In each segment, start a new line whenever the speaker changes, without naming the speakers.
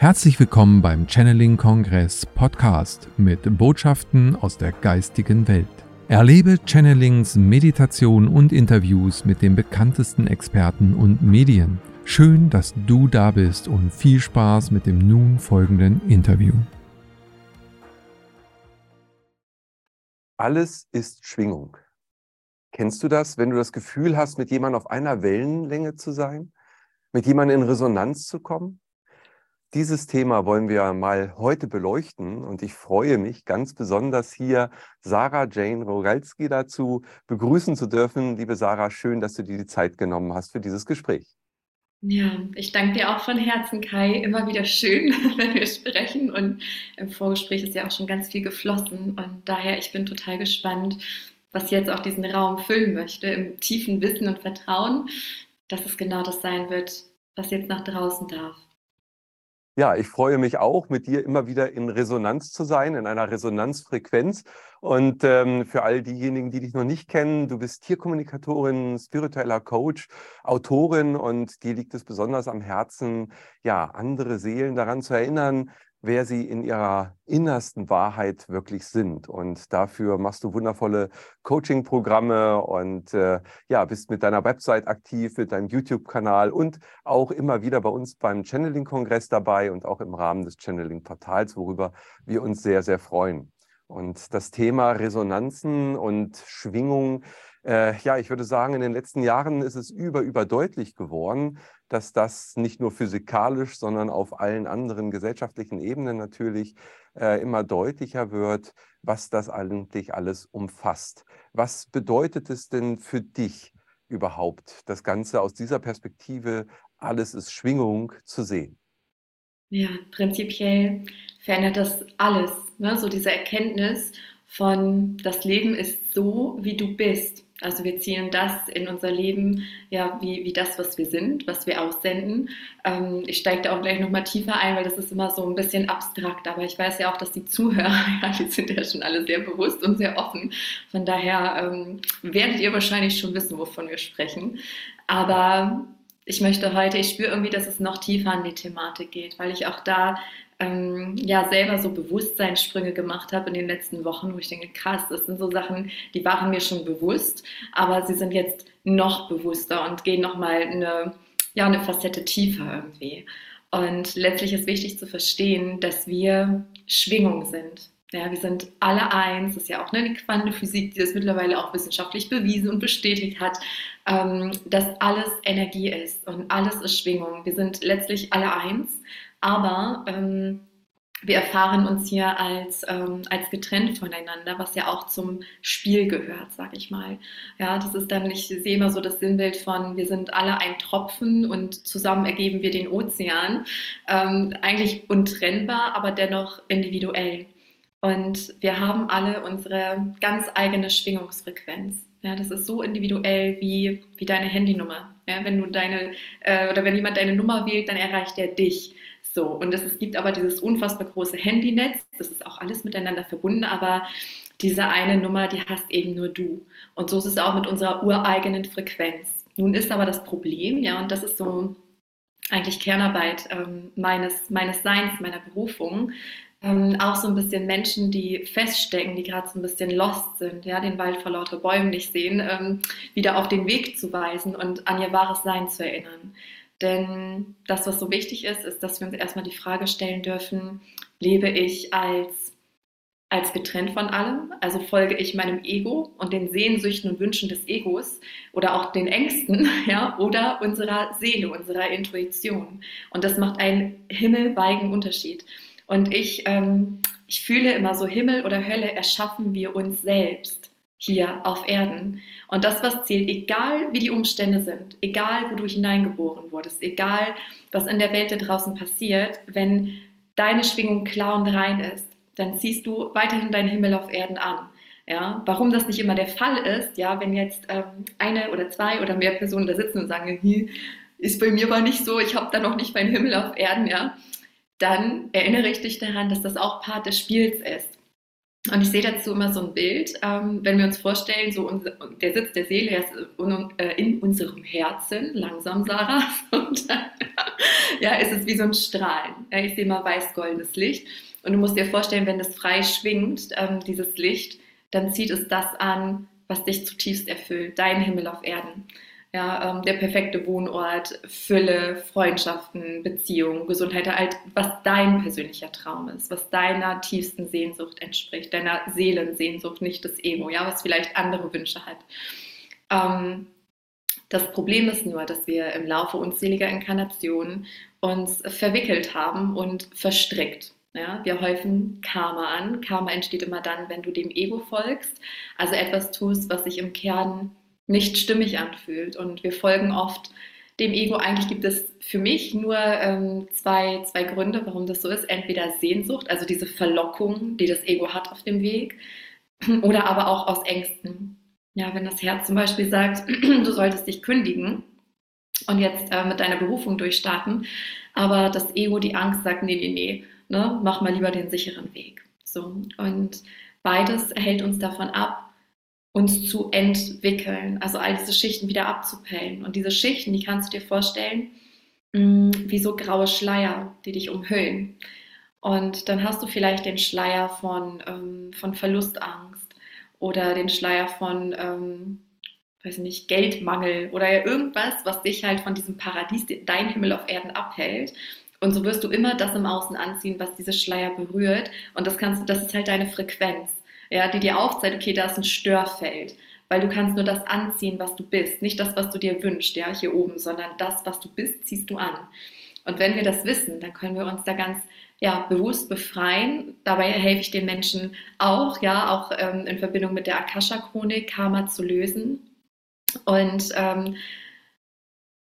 Herzlich willkommen beim Channeling Kongress Podcast mit Botschaften aus der geistigen Welt. Erlebe Channelings, Meditation und Interviews mit den bekanntesten Experten und Medien. Schön, dass du da bist und viel Spaß mit dem nun folgenden Interview.
Alles ist Schwingung. Kennst du das, wenn du das Gefühl hast, mit jemandem auf einer Wellenlänge zu sein? Mit jemandem in Resonanz zu kommen? Dieses Thema wollen wir mal heute beleuchten und ich freue mich ganz besonders hier Sarah Jane Rogalski dazu begrüßen zu dürfen. Liebe Sarah, schön, dass du dir die Zeit genommen hast für dieses Gespräch.
Ja, ich danke dir auch von Herzen, Kai. Immer wieder schön, wenn wir sprechen und im Vorgespräch ist ja auch schon ganz viel geflossen und daher ich bin total gespannt, was jetzt auch diesen Raum füllen möchte, im tiefen Wissen und Vertrauen, dass es genau das sein wird, was jetzt nach draußen darf.
Ja, ich freue mich auch, mit dir immer wieder in Resonanz zu sein, in einer Resonanzfrequenz. Und ähm, für all diejenigen, die dich noch nicht kennen, du bist Tierkommunikatorin, spiritueller Coach, Autorin und dir liegt es besonders am Herzen, ja, andere Seelen daran zu erinnern, wer sie in ihrer innersten Wahrheit wirklich sind. Und dafür machst du wundervolle Coaching-Programme und äh, ja, bist mit deiner Website aktiv, mit deinem YouTube-Kanal und auch immer wieder bei uns beim Channeling-Kongress dabei und auch im Rahmen des Channeling-Portals, worüber wir uns sehr, sehr freuen. Und das Thema Resonanzen und Schwingung, äh, ja, ich würde sagen, in den letzten Jahren ist es über, überdeutlich geworden, dass das nicht nur physikalisch, sondern auf allen anderen gesellschaftlichen Ebenen natürlich äh, immer deutlicher wird, was das eigentlich alles umfasst. Was bedeutet es denn für dich überhaupt, das Ganze aus dieser Perspektive, alles ist Schwingung zu sehen?
Ja, prinzipiell verändert das alles. Ne? So diese Erkenntnis von, das Leben ist so, wie du bist. Also wir ziehen das in unser Leben, ja, wie, wie das, was wir sind, was wir aussenden. Ähm, ich steige da auch gleich nochmal tiefer ein, weil das ist immer so ein bisschen abstrakt, aber ich weiß ja auch, dass die Zuhörer, ja, die sind ja schon alle sehr bewusst und sehr offen. Von daher ähm, werdet ihr wahrscheinlich schon wissen, wovon wir sprechen. Aber ich möchte heute, ich spüre irgendwie, dass es noch tiefer an die Thematik geht, weil ich auch da ähm, ja selber so Bewusstseinssprünge gemacht habe in den letzten Wochen, wo ich denke, krass, das sind so Sachen, die waren mir schon bewusst, aber sie sind jetzt noch bewusster und gehen nochmal eine, ja, eine Facette tiefer irgendwie. Und letztlich ist wichtig zu verstehen, dass wir Schwingung sind. Ja, wir sind alle eins. Das ist ja auch eine Quantenphysik, die das mittlerweile auch wissenschaftlich bewiesen und bestätigt hat, ähm, dass alles Energie ist und alles ist Schwingung. Wir sind letztlich alle eins aber ähm, wir erfahren uns hier als, ähm, als getrennt voneinander, was ja auch zum Spiel gehört, sag ich mal. Ja, das ist dann, ich sehe immer so das Sinnbild von, wir sind alle ein Tropfen und zusammen ergeben wir den Ozean. Ähm, eigentlich untrennbar, aber dennoch individuell. Und wir haben alle unsere ganz eigene Schwingungsfrequenz. Ja, das ist so individuell wie, wie deine Handynummer. Ja, wenn du deine, äh, oder wenn jemand deine Nummer wählt, dann erreicht er dich. So, und es, gibt aber dieses unfassbar große Handynetz, das ist auch alles miteinander verbunden, aber diese eine Nummer, die hast eben nur du. Und so ist es auch mit unserer ureigenen Frequenz. Nun ist aber das Problem, ja, und das ist so eigentlich Kernarbeit ähm, meines, meines Seins, meiner Berufung, ähm, auch so ein bisschen Menschen, die feststecken, die gerade so ein bisschen lost sind, ja, den Wald vor lauter Bäumen nicht sehen, ähm, wieder auf den Weg zu weisen und an ihr wahres Sein zu erinnern. Denn das, was so wichtig ist, ist, dass wir uns erstmal die Frage stellen dürfen, lebe ich als, als getrennt von allem? Also folge ich meinem Ego und den Sehnsüchten und Wünschen des Egos oder auch den Ängsten, ja, oder unserer Seele, unserer Intuition? Und das macht einen himmelweigen Unterschied. Und ich, ähm, ich fühle immer so, Himmel oder Hölle erschaffen wir uns selbst hier auf Erden. Und das, was zählt, egal wie die Umstände sind, egal wo du hineingeboren wurdest, egal was in der Welt da draußen passiert, wenn deine Schwingung klar und rein ist, dann ziehst du weiterhin deinen Himmel auf Erden an. Ja, warum das nicht immer der Fall ist, ja, wenn jetzt ähm, eine oder zwei oder mehr Personen da sitzen und sagen, ist bei mir aber nicht so, ich habe da noch nicht meinen Himmel auf Erden, ja, dann erinnere ich dich daran, dass das auch Part des Spiels ist. Und ich sehe dazu immer so ein Bild, ähm, wenn wir uns vorstellen, so unser, der Sitz der Seele ist in, äh, in unserem Herzen, langsam Sarah, und ja, ist es wie so ein Strahlen. Ja, ich sehe mal weiß-goldenes Licht und du musst dir vorstellen, wenn das frei schwingt, ähm, dieses Licht, dann zieht es das an, was dich zutiefst erfüllt, dein Himmel auf Erden. Ja, ähm, der perfekte Wohnort, Fülle, Freundschaften, Beziehungen, Gesundheit, halt, was dein persönlicher Traum ist, was deiner tiefsten Sehnsucht entspricht, deiner Seelensehnsucht, nicht das Ego, ja, was vielleicht andere Wünsche hat. Ähm, das Problem ist nur, dass wir im Laufe unzähliger Inkarnationen uns verwickelt haben und verstrickt. Ja, wir häufen Karma an. Karma entsteht immer dann, wenn du dem Ego folgst, also etwas tust, was sich im Kern nicht stimmig anfühlt. Und wir folgen oft dem Ego. Eigentlich gibt es für mich nur ähm, zwei, zwei Gründe, warum das so ist. Entweder Sehnsucht, also diese Verlockung, die das Ego hat auf dem Weg, oder aber auch aus Ängsten. Ja, wenn das Herz zum Beispiel sagt, du solltest dich kündigen und jetzt äh, mit deiner Berufung durchstarten, aber das Ego, die Angst sagt, nee, nee, nee, ne, mach mal lieber den sicheren Weg. So. Und beides hält uns davon ab, uns zu entwickeln, also all diese Schichten wieder abzupellen. Und diese Schichten, die kannst du dir vorstellen, mm, wie so graue Schleier, die dich umhüllen. Und dann hast du vielleicht den Schleier von, ähm, von Verlustangst oder den Schleier von, ähm, weiß nicht, Geldmangel oder irgendwas, was dich halt von diesem Paradies, dein Himmel auf Erden abhält. Und so wirst du immer das im Außen anziehen, was diese Schleier berührt. Und das kannst, das ist halt deine Frequenz, ja, die dir aufzeigt, okay, da ist ein Störfeld. Weil du kannst nur das anziehen, was du bist. Nicht das, was du dir wünschst, ja, hier oben, sondern das, was du bist, ziehst du an. Und wenn wir das wissen, dann können wir uns da ganz ja, bewusst befreien. Dabei helfe ich den Menschen auch, ja, auch ähm, in Verbindung mit der Akasha-Chronik, Karma zu lösen. Und ähm,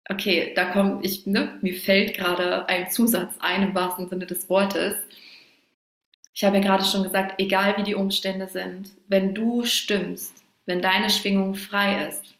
okay, da kommt ich, ne, mir fällt gerade ein Zusatz ein im wahrsten Sinne des Wortes. Ich habe ja gerade schon gesagt, egal wie die Umstände sind, wenn du stimmst, wenn deine Schwingung frei ist,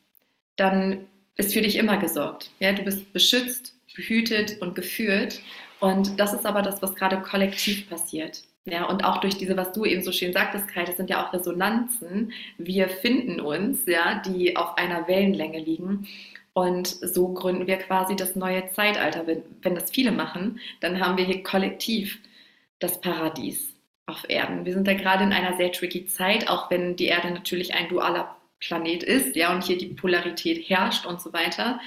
dann ist für dich immer gesorgt. Ja, du bist beschützt, behütet und geführt. Und das ist aber das, was gerade kollektiv passiert. Ja, und auch durch diese, was du eben so schön sagtest, Kai, das sind ja auch Resonanzen. Wir finden uns, ja, die auf einer Wellenlänge liegen. Und so gründen wir quasi das neue Zeitalter. Wenn, wenn das viele machen, dann haben wir hier kollektiv das Paradies auf Erden. Wir sind da gerade in einer sehr tricky Zeit, auch wenn die Erde natürlich ein dualer Planet ist, ja, und hier die Polarität herrscht und so weiter.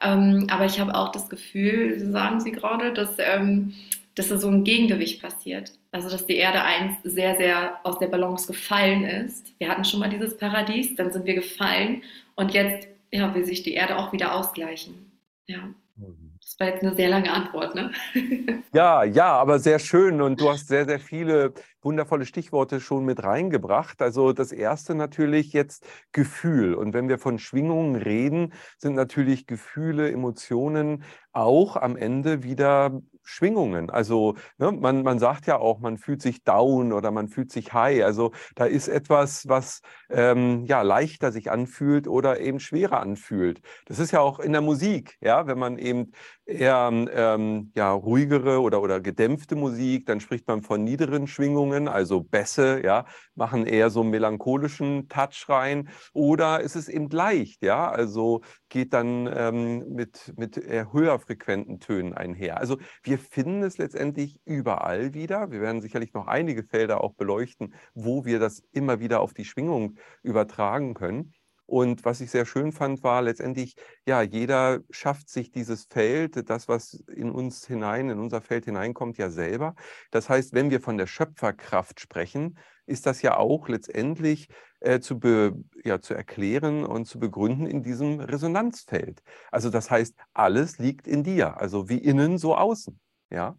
Ähm, aber ich habe auch das Gefühl, sagen Sie gerade, dass, ähm, dass da so ein Gegengewicht passiert. Also, dass die Erde einst sehr, sehr aus der Balance gefallen ist. Wir hatten schon mal dieses Paradies, dann sind wir gefallen und jetzt ja, will sich die Erde auch wieder ausgleichen. Ja. Mhm. Das war jetzt eine sehr lange Antwort, ne?
Ja, ja, aber sehr schön und du hast sehr, sehr viele wundervolle Stichworte schon mit reingebracht. Also das erste natürlich jetzt Gefühl. Und wenn wir von Schwingungen reden, sind natürlich Gefühle, Emotionen auch am Ende wieder Schwingungen. Also ne, man, man sagt ja auch, man fühlt sich down oder man fühlt sich high. Also da ist etwas, was ähm, ja leichter sich anfühlt oder eben schwerer anfühlt. Das ist ja auch in der Musik, ja, wenn man eben eher ähm, ja, ruhigere oder, oder gedämpfte Musik, dann spricht man von niederen Schwingungen, also Bässe, ja, machen eher so einen melancholischen Touch rein. Oder ist es eben leicht, ja, also geht dann ähm, mit, mit eher höher frequenten Tönen einher. Also wir finden es letztendlich überall wieder. Wir werden sicherlich noch einige Felder auch beleuchten, wo wir das immer wieder auf die Schwingung übertragen können. Und was ich sehr schön fand, war letztendlich, ja, jeder schafft sich dieses Feld, das, was in uns hinein, in unser Feld hineinkommt, ja selber. Das heißt, wenn wir von der Schöpferkraft sprechen, ist das ja auch letztendlich äh, zu, be, ja, zu erklären und zu begründen in diesem Resonanzfeld. Also das heißt, alles liegt in dir, also wie innen, so außen. Ja.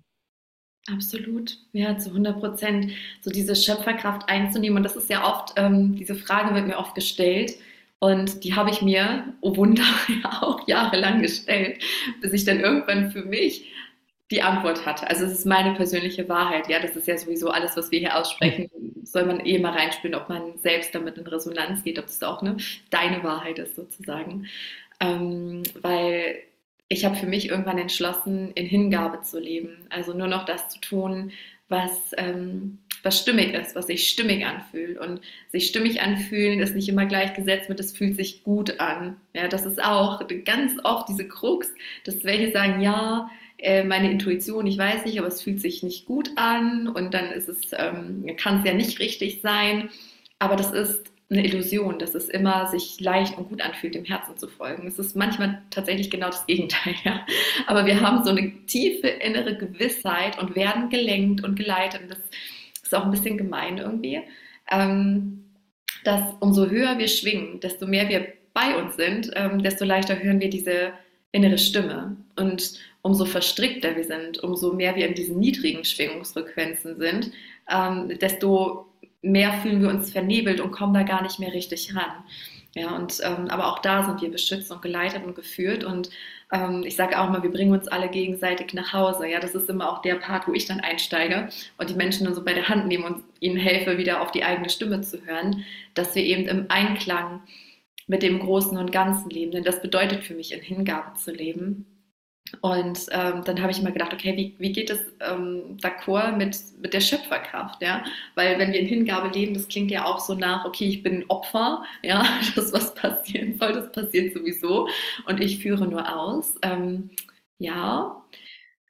Absolut, ja, zu 100 Prozent. So diese Schöpferkraft einzunehmen. Und das ist ja oft, ähm, diese Frage wird mir oft gestellt. Und die habe ich mir, oh Wunder, ja auch jahrelang gestellt, bis ich dann irgendwann für mich die Antwort hatte. Also es ist meine persönliche Wahrheit. Ja, das ist ja sowieso alles, was wir hier aussprechen, soll man eh mal reinspielen, ob man selbst damit in Resonanz geht, ob es auch ne, deine Wahrheit ist sozusagen. Ähm, weil ich habe für mich irgendwann entschlossen, in Hingabe zu leben. Also nur noch das zu tun, was, ähm, was stimmig ist, was sich stimmig anfühlt. Und sich stimmig anfühlen ist nicht immer gleichgesetzt mit, es fühlt sich gut an. Ja, das ist auch ganz oft diese Krux, dass welche sagen, ja, äh, meine Intuition, ich weiß nicht, aber es fühlt sich nicht gut an und dann ist es, ähm, kann es ja nicht richtig sein. Aber das ist eine Illusion, dass es immer sich leicht und gut anfühlt, dem Herzen zu folgen. Es ist manchmal tatsächlich genau das Gegenteil. Ja? Aber wir haben so eine tiefe innere Gewissheit und werden gelenkt und geleitet. Und das ist auch ein bisschen gemein irgendwie, ähm, dass umso höher wir schwingen, desto mehr wir bei uns sind, ähm, desto leichter hören wir diese innere Stimme. Und umso verstrickter wir sind, umso mehr wir in diesen niedrigen Schwingungsfrequenzen sind, ähm, desto mehr fühlen wir uns vernebelt und kommen da gar nicht mehr richtig ran. Ja, und ähm, aber auch da sind wir beschützt und geleitet und geführt. Und ähm, ich sage auch mal, wir bringen uns alle gegenseitig nach Hause. Ja, das ist immer auch der Part, wo ich dann einsteige und die Menschen dann so bei der Hand nehme und ihnen helfe, wieder auf die eigene Stimme zu hören, dass wir eben im Einklang mit dem Großen und Ganzen leben. Denn das bedeutet für mich, in Hingabe zu leben. Und ähm, dann habe ich immer gedacht, okay, wie, wie geht es ähm, d'accord mit, mit der Schöpferkraft, ja? Weil wenn wir in Hingabe leben, das klingt ja auch so nach, okay, ich bin Opfer, ja, das, was passieren soll, das passiert sowieso und ich führe nur aus. Ähm, ja,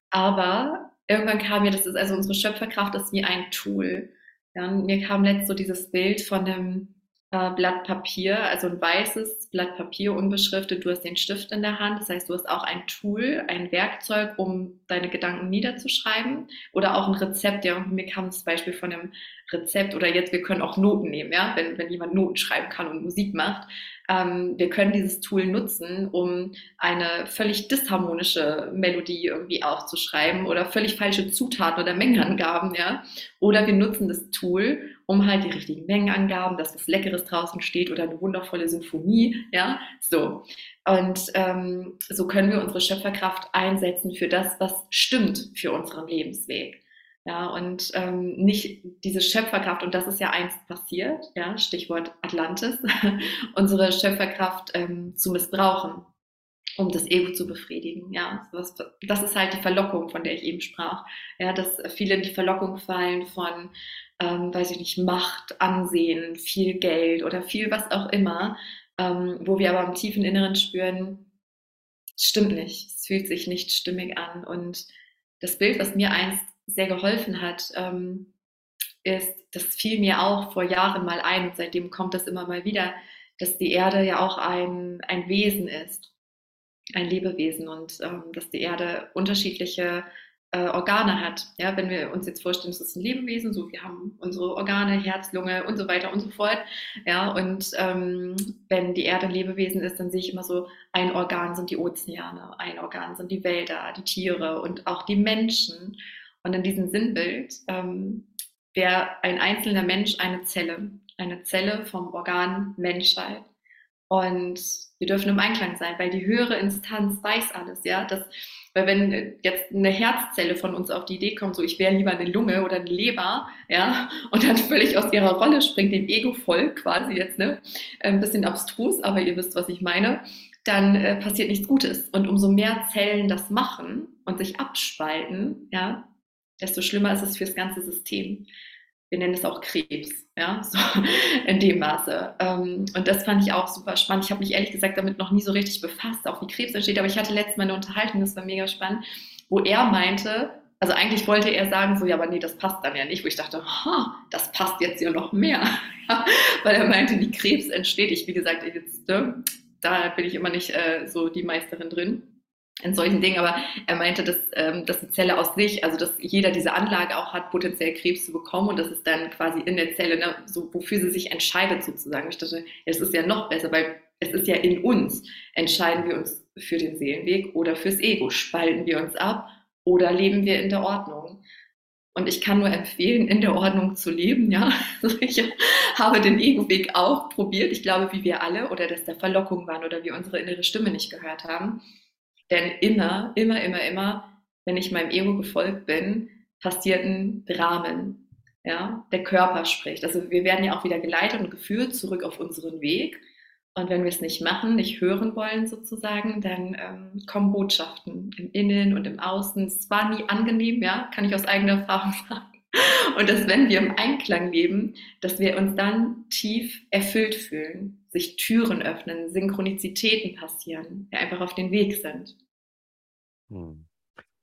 aber irgendwann kam mir, das ist also unsere Schöpferkraft ist wie ein Tool. Ja, mir kam letzt so dieses Bild von einem Blatt Papier, also ein weißes Blatt Papier, unbeschriftet. Du hast den Stift in der Hand. Das heißt, du hast auch ein Tool, ein Werkzeug, um deine Gedanken niederzuschreiben. Oder auch ein Rezept. Ja, mir kam das Beispiel von einem Rezept. Oder jetzt, wir können auch Noten nehmen, ja, wenn, wenn jemand Noten schreiben kann und Musik macht. Ähm, wir können dieses Tool nutzen, um eine völlig disharmonische Melodie irgendwie aufzuschreiben oder völlig falsche Zutaten oder Mengenangaben, ja. Oder wir nutzen das Tool, um halt die richtigen Mengenangaben, dass was Leckeres draußen steht oder eine wundervolle Symphonie, ja, so. Und ähm, so können wir unsere Schöpferkraft einsetzen für das, was stimmt für unseren Lebensweg. Ja, und ähm, nicht diese Schöpferkraft, und das ist ja einst passiert, ja, Stichwort Atlantis, unsere Schöpferkraft ähm, zu missbrauchen, um das Ego zu befriedigen. Ja, das ist halt die Verlockung, von der ich eben sprach. Ja, dass viele in die Verlockung fallen von ähm, weiß ich nicht, Macht, Ansehen, viel Geld oder viel was auch immer, ähm, wo wir aber im tiefen Inneren spüren, stimmt nicht, es fühlt sich nicht stimmig an. Und das Bild, was mir einst sehr geholfen hat, ähm, ist, das fiel mir auch vor Jahren mal ein und seitdem kommt das immer mal wieder, dass die Erde ja auch ein, ein Wesen ist, ein Lebewesen und ähm, dass die Erde unterschiedliche äh, Organe hat. Ja, wenn wir uns jetzt vorstellen, es ist ein Lebewesen, so wir haben unsere Organe, Herz, Lunge und so weiter und so fort. Ja, und ähm, wenn die Erde ein Lebewesen ist, dann sehe ich immer so, ein Organ sind die Ozeane, ein Organ sind die Wälder, die Tiere und auch die Menschen. Und in diesem Sinnbild ähm, wäre ein einzelner Mensch eine Zelle, eine Zelle vom Organ Menschheit. Und wir dürfen im Einklang sein, weil die höhere Instanz weiß alles, ja, dass weil wenn jetzt eine Herzzelle von uns auf die Idee kommt, so ich wäre lieber eine Lunge oder eine Leber, ja, und dann völlig aus ihrer Rolle springt, dem Ego voll quasi jetzt, ne, ein bisschen abstrus, aber ihr wisst, was ich meine, dann äh, passiert nichts Gutes. Und umso mehr Zellen das machen und sich abspalten, ja, desto schlimmer ist es fürs ganze System wir nennen es auch Krebs, ja, so in dem Maße. Ähm, und das fand ich auch super spannend. Ich habe mich ehrlich gesagt damit noch nie so richtig befasst, auch wie Krebs entsteht, aber ich hatte letztes Mal eine Unterhaltung, das war mega spannend, wo er meinte, also eigentlich wollte er sagen, so, ja, aber nee, das passt dann ja nicht, wo ich dachte, ha, das passt jetzt ja noch mehr, weil er meinte, wie Krebs entsteht. Ich, wie gesagt, jetzt, ne, da bin ich immer nicht äh, so die Meisterin drin in solchen Dingen, aber er meinte, dass, ähm, dass die Zelle aus sich, also dass jeder diese Anlage auch hat, potenziell Krebs zu bekommen und das ist dann quasi in der Zelle, ne, so, wofür sie sich entscheidet sozusagen. Ich dachte, es ist ja noch besser, weil es ist ja in uns. Entscheiden wir uns für den Seelenweg oder fürs Ego? Spalten wir uns ab oder leben wir in der Ordnung? Und ich kann nur empfehlen, in der Ordnung zu leben, ja. Also ich habe den Ego-Weg auch probiert. Ich glaube, wie wir alle, oder dass da Verlockungen waren oder wir unsere innere Stimme nicht gehört haben. Denn immer, immer, immer, immer, wenn ich meinem Ego gefolgt bin, passierten Dramen. Ja, der Körper spricht. Also wir werden ja auch wieder geleitet und geführt zurück auf unseren Weg. Und wenn wir es nicht machen, nicht hören wollen sozusagen, dann ähm, kommen Botschaften im Innen und im Außen. Es war nie angenehm, ja, kann ich aus eigener Erfahrung sagen. Und dass wenn wir im Einklang leben, dass wir uns dann tief erfüllt fühlen, sich Türen öffnen, Synchronizitäten passieren, wir einfach auf den Weg sind.
Hm.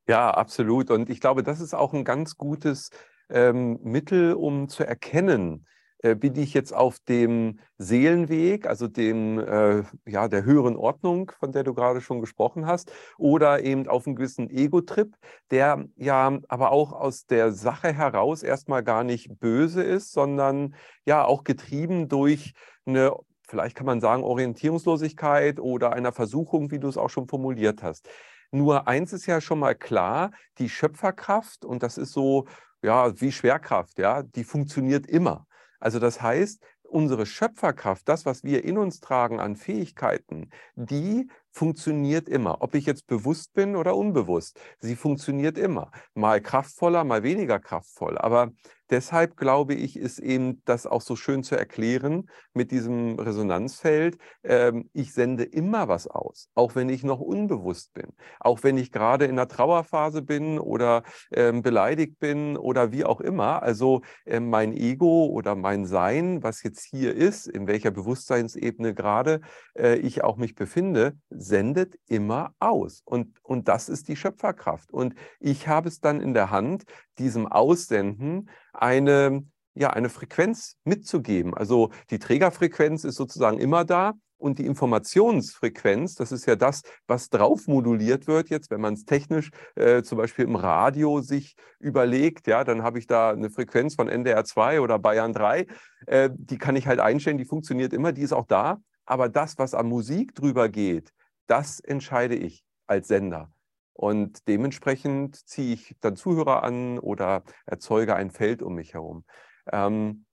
Ja, absolut. Und ich glaube, das ist auch ein ganz gutes ähm, Mittel, um zu erkennen, bin ich jetzt auf dem Seelenweg, also dem, äh, ja, der höheren Ordnung, von der du gerade schon gesprochen hast, oder eben auf einem gewissen Ego-Trip, der ja aber auch aus der Sache heraus erstmal gar nicht böse ist, sondern ja auch getrieben durch eine vielleicht kann man sagen, Orientierungslosigkeit oder einer Versuchung, wie du es auch schon formuliert hast. Nur eins ist ja schon mal klar, die Schöpferkraft, und das ist so, ja, wie Schwerkraft, ja, die funktioniert immer. Also das heißt, unsere Schöpferkraft, das, was wir in uns tragen an Fähigkeiten, die funktioniert immer. Ob ich jetzt bewusst bin oder unbewusst, sie funktioniert immer. Mal kraftvoller, mal weniger kraftvoll. Aber deshalb glaube ich, ist eben das auch so schön zu erklären mit diesem Resonanzfeld. Ähm, ich sende immer was aus, auch wenn ich noch unbewusst bin, auch wenn ich gerade in der Trauerphase bin oder ähm, beleidigt bin oder wie auch immer. Also äh, mein Ego oder mein Sein, was jetzt hier ist, in welcher Bewusstseinsebene gerade äh, ich auch mich befinde, sendet immer aus. Und, und das ist die Schöpferkraft. Und ich habe es dann in der Hand, diesem Aussenden eine, ja, eine Frequenz mitzugeben. Also die Trägerfrequenz ist sozusagen immer da. Und die Informationsfrequenz, das ist ja das, was drauf moduliert wird jetzt, wenn man es technisch äh, zum Beispiel im Radio sich überlegt, ja, dann habe ich da eine Frequenz von NDR 2 oder Bayern 3, äh, die kann ich halt einstellen, die funktioniert immer, die ist auch da. Aber das, was an Musik drüber geht, das entscheide ich als Sender. Und dementsprechend ziehe ich dann Zuhörer an oder erzeuge ein Feld um mich herum. Ähm,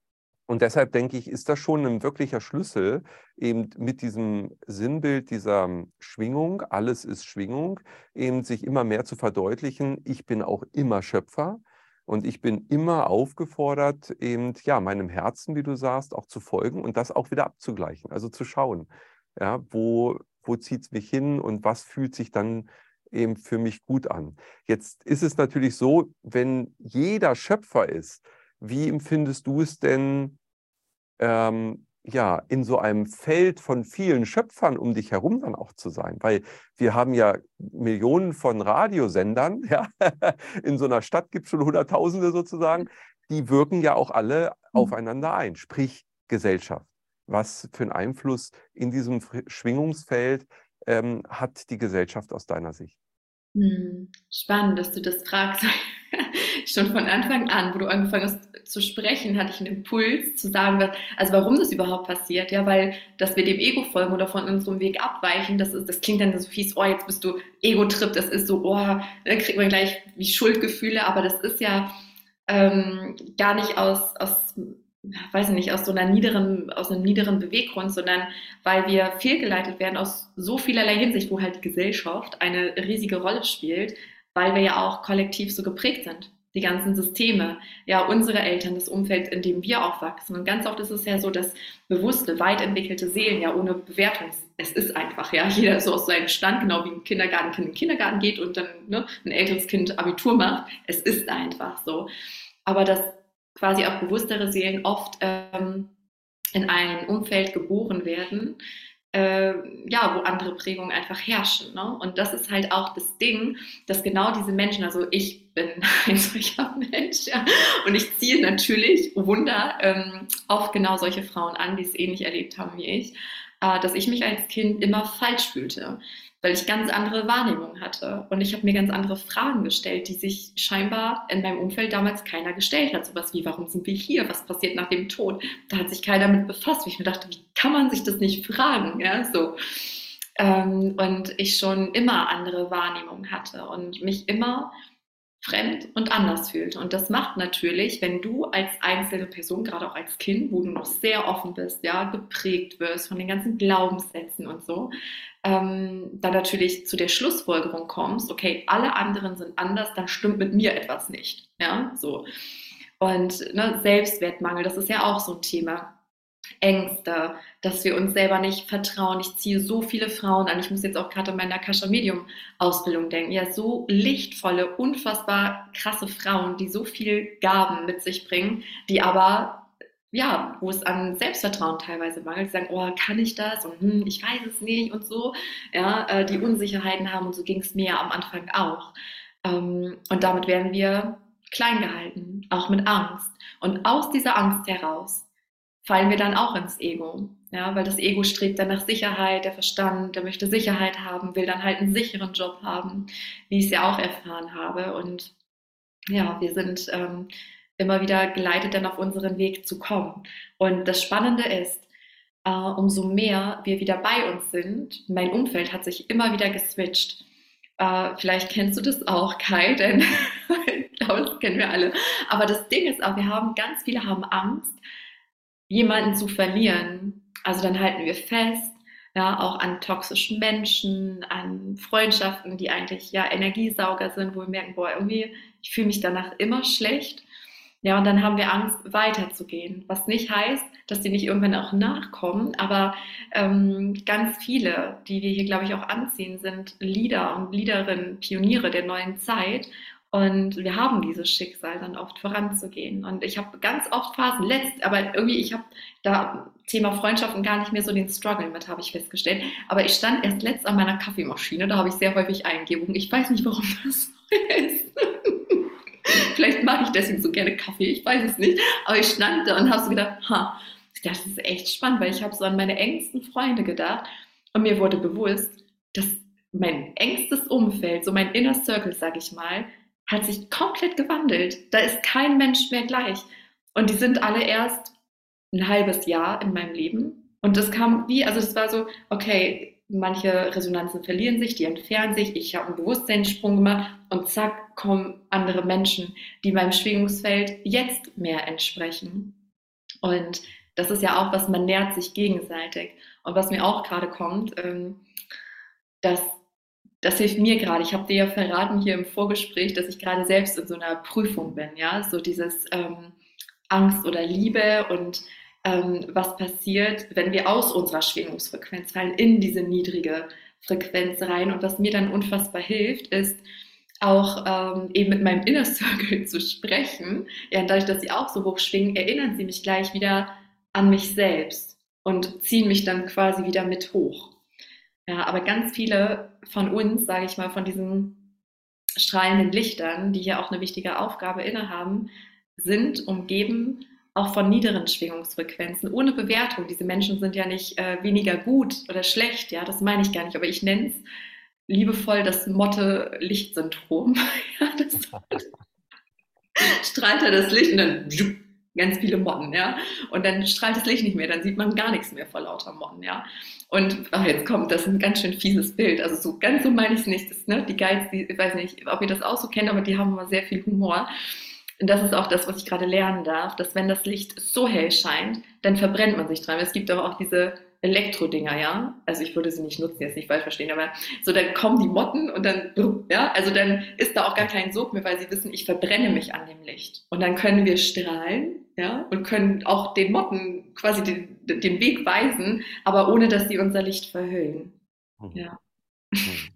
und deshalb denke ich, ist das schon ein wirklicher Schlüssel, eben mit diesem Sinnbild dieser Schwingung, alles ist Schwingung, eben sich immer mehr zu verdeutlichen, ich bin auch immer Schöpfer und ich bin immer aufgefordert, eben ja, meinem Herzen, wie du sagst, auch zu folgen und das auch wieder abzugleichen, also zu schauen, ja, wo, wo zieht es mich hin und was fühlt sich dann eben für mich gut an. Jetzt ist es natürlich so, wenn jeder Schöpfer ist, wie empfindest du es denn, ähm, ja, in so einem Feld von vielen Schöpfern um dich herum dann auch zu sein? Weil wir haben ja Millionen von Radiosendern, ja, in so einer Stadt gibt es schon Hunderttausende sozusagen, die wirken ja auch alle mhm. aufeinander ein, sprich Gesellschaft. Was für einen Einfluss in diesem Schwingungsfeld ähm, hat die Gesellschaft aus deiner Sicht?
Hm, spannend, dass du das fragst. Schon von Anfang an, wo du angefangen hast zu sprechen, hatte ich einen Impuls zu sagen, also warum das überhaupt passiert. Ja, weil, dass wir dem Ego folgen oder von unserem Weg abweichen, das, ist, das klingt dann so fies, oh, jetzt bist du Ego-Trip, das ist so, oh, dann kriegt man gleich wie Schuldgefühle, aber das ist ja ähm, gar nicht aus, aus weiß ich nicht, aus so einer niederen, aus einem niederen Beweggrund, sondern weil wir fehlgeleitet werden aus so vielerlei Hinsicht, wo halt die Gesellschaft eine riesige Rolle spielt, weil wir ja auch kollektiv so geprägt sind. Die ganzen Systeme, ja, unsere Eltern, das Umfeld, in dem wir aufwachsen. Und ganz oft ist es ja so, dass bewusste, weit entwickelte Seelen ja ohne Bewertung, es ist einfach, ja, jeder so aus seinem Stand, genau wie ein Kindergartenkind in den Kindergarten geht und dann ne, ein älteres Kind Abitur macht. Es ist einfach so. Aber das quasi auch bewusstere Seelen oft ähm, in ein Umfeld geboren werden, äh, ja, wo andere Prägungen einfach herrschen. Ne? Und das ist halt auch das Ding, dass genau diese Menschen, also ich bin ein solcher Mensch, ja, und ich ziehe natürlich, Wunder, ähm, oft genau solche Frauen an, die es ähnlich erlebt haben wie ich, äh, dass ich mich als Kind immer falsch fühlte weil ich ganz andere Wahrnehmungen hatte. Und ich habe mir ganz andere Fragen gestellt, die sich scheinbar in meinem Umfeld damals keiner gestellt hat. Sowas wie, warum sind wir hier? Was passiert nach dem Tod? Da hat sich keiner mit befasst. Ich mir dachte, wie kann man sich das nicht fragen? Ja, so. Ähm, und ich schon immer andere Wahrnehmungen hatte und mich immer fremd und anders fühlte. Und das macht natürlich, wenn du als einzelne Person, gerade auch als Kind, wo du noch sehr offen bist, ja, geprägt wirst von den ganzen Glaubenssätzen und so, ähm, dann natürlich zu der Schlussfolgerung kommst, okay, alle anderen sind anders, dann stimmt mit mir etwas nicht. Ja, so. Und ne, Selbstwertmangel, das ist ja auch so ein Thema. Ängste, dass wir uns selber nicht vertrauen. Ich ziehe so viele Frauen an. Ich muss jetzt auch gerade an meine Akasha Medium Ausbildung denken. Ja, so lichtvolle, unfassbar krasse Frauen, die so viel Gaben mit sich bringen, die aber ja, wo es an Selbstvertrauen teilweise mangelt, die sagen, oh, kann ich das? Und hm, ich weiß es nicht und so, ja, äh, die Unsicherheiten haben und so ging es mir am Anfang auch. Ähm, und damit werden wir klein gehalten, auch mit Angst. Und aus dieser Angst heraus fallen wir dann auch ins Ego. Ja, weil das Ego strebt dann nach Sicherheit, der Verstand, der möchte Sicherheit haben, will dann halt einen sicheren Job haben, wie ich es ja auch erfahren habe. Und ja, wir sind ähm, immer wieder geleitet, dann auf unseren Weg zu kommen. Und das Spannende ist, äh, umso mehr wir wieder bei uns sind, mein Umfeld hat sich immer wieder geswitcht. Äh, vielleicht kennst du das auch, Kai, denn ich glaube, das kennen wir alle. Aber das Ding ist auch, wir haben ganz viele haben Angst, jemanden zu verlieren. Also dann halten wir fest, ja, auch an toxischen Menschen, an Freundschaften, die eigentlich ja Energiesauger sind, wo wir merken, boah, irgendwie, ich fühle mich danach immer schlecht. Ja, und dann haben wir Angst, weiterzugehen. Was nicht heißt, dass die nicht irgendwann auch nachkommen, aber ähm, ganz viele, die wir hier, glaube ich, auch anziehen, sind Leader und Leaderinnen, Pioniere der neuen Zeit. Und wir haben dieses Schicksal dann oft voranzugehen. Und ich habe ganz oft Phasen, letzt, aber irgendwie, ich habe da Thema Freundschaften gar nicht mehr so den Struggle mit, habe ich festgestellt. Aber ich stand erst letzt an meiner Kaffeemaschine, da habe ich sehr häufig Eingebungen. Ich weiß nicht, warum das so ist. Vielleicht mag ich deswegen so gerne Kaffee, ich weiß es nicht. Aber ich stand da und habe so gedacht, ha, das ist echt spannend, weil ich habe so an meine engsten Freunde gedacht und mir wurde bewusst, dass mein engstes Umfeld, so mein Inner Circle, sag ich mal, hat sich komplett gewandelt. Da ist kein Mensch mehr gleich. Und die sind alle erst ein halbes Jahr in meinem Leben. Und das kam wie, also das war so, okay, manche Resonanzen verlieren sich, die entfernen sich, ich habe einen Bewusstseinssprung gemacht und zack, kommen andere Menschen, die meinem Schwingungsfeld jetzt mehr entsprechen. Und das ist ja auch was, man nährt sich gegenseitig. Und was mir auch gerade kommt, ähm, dass das hilft mir gerade. Ich habe dir ja verraten hier im Vorgespräch, dass ich gerade selbst in so einer Prüfung bin, ja, so dieses ähm, Angst oder Liebe und ähm, was passiert, wenn wir aus unserer Schwingungsfrequenz fallen, in diese niedrige Frequenz rein. Und was mir dann unfassbar hilft, ist auch ähm, eben mit meinem Inner Circle zu sprechen. Ja, dadurch, dass sie auch so hoch schwingen, erinnern sie mich gleich wieder an mich selbst und ziehen mich dann quasi wieder mit hoch. Ja, aber ganz viele von uns, sage ich mal, von diesen strahlenden Lichtern, die hier auch eine wichtige Aufgabe innehaben, sind umgeben auch von niederen Schwingungsfrequenzen, ohne Bewertung. Diese Menschen sind ja nicht äh, weniger gut oder schlecht, ja, das meine ich gar nicht, aber ich nenne es liebevoll das Motte-Licht-Syndrom. ja, das strahlt er das Licht und dann ganz viele Motten, ja. Und dann strahlt das Licht nicht mehr, dann sieht man gar nichts mehr vor lauter Motten, ja. Und ach, jetzt kommt das ist ein ganz schön fieses Bild. Also so ganz so meine ich es nicht. Das, ne, die Guides, die, ich weiß nicht, ob ihr das auch so kennt, aber die haben immer sehr viel Humor. Und das ist auch das, was ich gerade lernen darf, dass wenn das Licht so hell scheint, dann verbrennt man sich dran. Es gibt aber auch diese Elektrodinger, ja. Also ich würde sie nicht nutzen, jetzt nicht falsch verstehen, aber so dann kommen die Motten und dann, ja, also dann ist da auch gar kein Sog mehr, weil sie wissen, ich verbrenne mich an dem Licht. Und dann können wir strahlen, ja, und können auch den Motten quasi den, den Weg weisen, aber ohne dass sie unser Licht verhüllen. Mhm. Ja.
Mhm.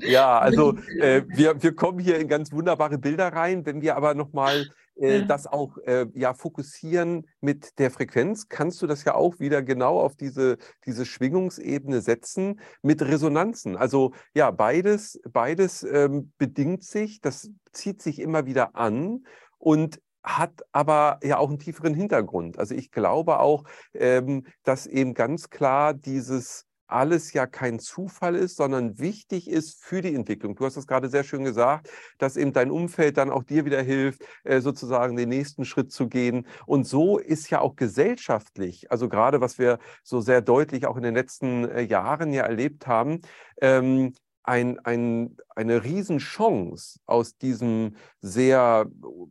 Ja, also äh, wir, wir kommen hier in ganz wunderbare Bilder rein. Wenn wir aber nochmal äh, das auch äh, ja, fokussieren mit der Frequenz, kannst du das ja auch wieder genau auf diese, diese Schwingungsebene setzen mit Resonanzen. Also ja, beides, beides ähm, bedingt sich, das zieht sich immer wieder an und hat aber ja auch einen tieferen Hintergrund. Also ich glaube auch, ähm, dass eben ganz klar dieses alles ja kein Zufall ist, sondern wichtig ist für die Entwicklung. Du hast es gerade sehr schön gesagt, dass eben dein Umfeld dann auch dir wieder hilft, äh, sozusagen den nächsten Schritt zu gehen. Und so ist ja auch gesellschaftlich, also gerade was wir so sehr deutlich auch in den letzten äh, Jahren ja erlebt haben, ähm, ein, ein, eine Riesenchance aus diesen sehr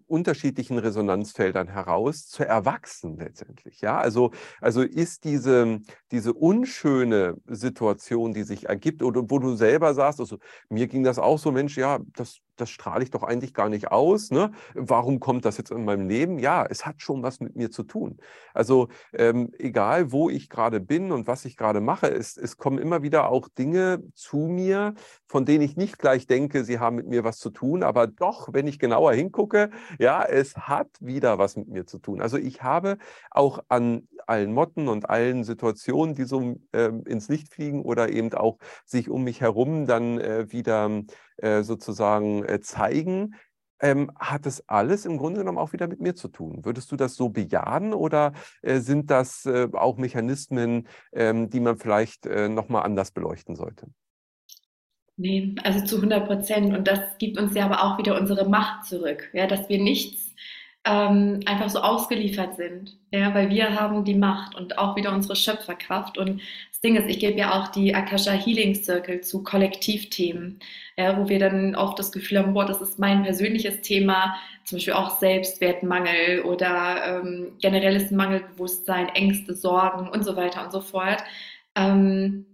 unterschiedlichen Resonanzfeldern heraus zu erwachsen letztendlich. Ja, also, also ist diese, diese unschöne Situation, die sich ergibt, oder wo du selber sagst, also mir ging das auch so, Mensch, ja, das das strahle ich doch eigentlich gar nicht aus. Ne? Warum kommt das jetzt in meinem Leben? Ja, es hat schon was mit mir zu tun. Also ähm, egal, wo ich gerade bin und was ich gerade mache, es, es kommen immer wieder auch Dinge zu mir, von denen ich nicht gleich denke, sie haben mit mir was zu tun, aber doch, wenn ich genauer hingucke, ja, es hat wieder was mit mir zu tun. Also ich habe auch an allen Motten und allen Situationen, die so äh, ins Licht fliegen oder eben auch sich um mich herum dann äh, wieder sozusagen äh, zeigen, ähm, hat es alles im Grunde genommen auch wieder mit mir zu tun. Würdest du das so bejahen oder äh, sind das äh, auch Mechanismen, ähm, die man vielleicht äh, nochmal anders beleuchten sollte?
Nee, also zu 100 Prozent. Und das gibt uns ja aber auch wieder unsere Macht zurück, ja, dass wir nichts ähm, einfach so ausgeliefert sind, ja, weil wir haben die Macht und auch wieder unsere Schöpferkraft. Und das Ding ist, ich gebe ja auch die Akasha Healing Circle zu Kollektivthemen, ja, wo wir dann oft das Gefühl haben, boah, das ist mein persönliches Thema, zum Beispiel auch Selbstwertmangel oder ähm, generelles Mangelbewusstsein, Ängste, Sorgen und so weiter und so fort. Ähm,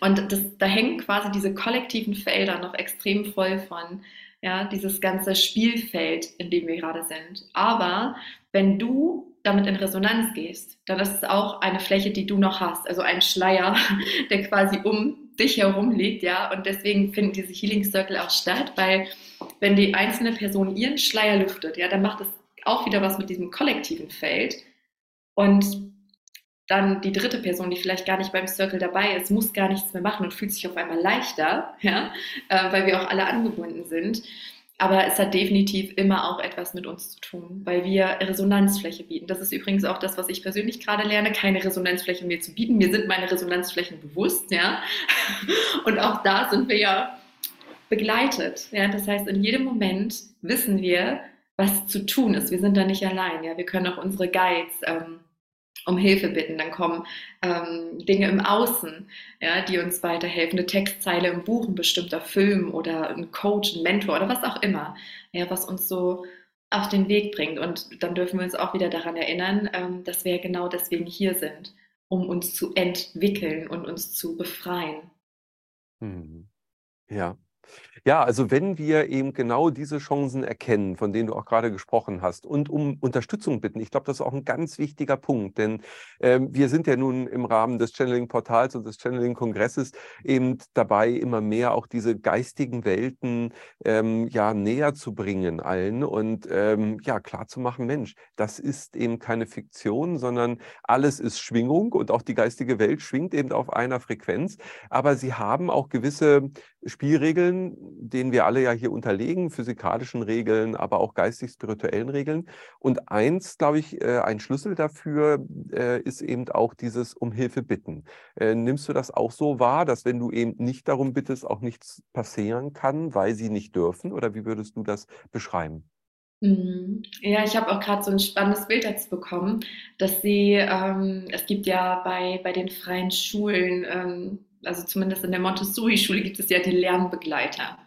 und das, da hängen quasi diese kollektiven Felder noch extrem voll von ja, dieses ganze Spielfeld, in dem wir gerade sind. Aber wenn du damit in Resonanz gehst, dann ist es auch eine Fläche, die du noch hast, also ein Schleier, der quasi um dich herum liegt, ja, und deswegen finden diese Healing Circle auch statt, weil wenn die einzelne Person ihren Schleier lüftet, ja, dann macht es auch wieder was mit diesem kollektiven Feld und dann die dritte Person, die vielleicht gar nicht beim Circle dabei ist, muss gar nichts mehr machen und fühlt sich auf einmal leichter, ja, äh, weil wir auch alle angebunden sind. Aber es hat definitiv immer auch etwas mit uns zu tun, weil wir Resonanzfläche bieten. Das ist übrigens auch das, was ich persönlich gerade lerne, keine Resonanzfläche mehr zu bieten. Mir sind meine Resonanzflächen bewusst, ja. Und auch da sind wir ja begleitet. Ja? Das heißt, in jedem Moment wissen wir, was zu tun ist. Wir sind da nicht allein. Ja? Wir können auch unsere Guides ähm, um Hilfe bitten. Dann kommen ähm, Dinge im Außen, ja, die uns weiterhelfen. Eine Textzeile im Buch, ein bestimmter Film oder ein Coach, ein Mentor oder was auch immer, ja, was uns so auf den Weg bringt. Und dann dürfen wir uns auch wieder daran erinnern, ähm, dass wir genau deswegen hier sind, um uns zu entwickeln und uns zu befreien.
Mhm. Ja. Ja, also wenn wir eben genau diese Chancen erkennen, von denen du auch gerade gesprochen hast, und um Unterstützung bitten, ich glaube, das ist auch ein ganz wichtiger Punkt, denn ähm, wir sind ja nun im Rahmen des Channeling-Portals und des Channeling-Kongresses eben dabei, immer mehr auch diese geistigen Welten ähm, ja näher zu bringen allen und ähm, ja klar Mensch, das ist eben keine Fiktion, sondern alles ist Schwingung und auch die geistige Welt schwingt eben auf einer Frequenz, aber sie haben auch gewisse Spielregeln, denen wir alle ja hier unterlegen, physikalischen Regeln, aber auch geistig-spirituellen Regeln. Und eins, glaube ich, äh, ein Schlüssel dafür äh, ist eben auch dieses um Hilfe bitten. Äh, nimmst du das auch so wahr, dass wenn du eben nicht darum bittest, auch nichts passieren kann, weil sie nicht dürfen? Oder wie würdest du das beschreiben?
Mhm. Ja, ich habe auch gerade so ein spannendes Bild dazu bekommen, dass sie, ähm, es gibt ja bei, bei den freien Schulen, ähm, also zumindest in der Montessori-Schule gibt es ja die Lernbegleiter,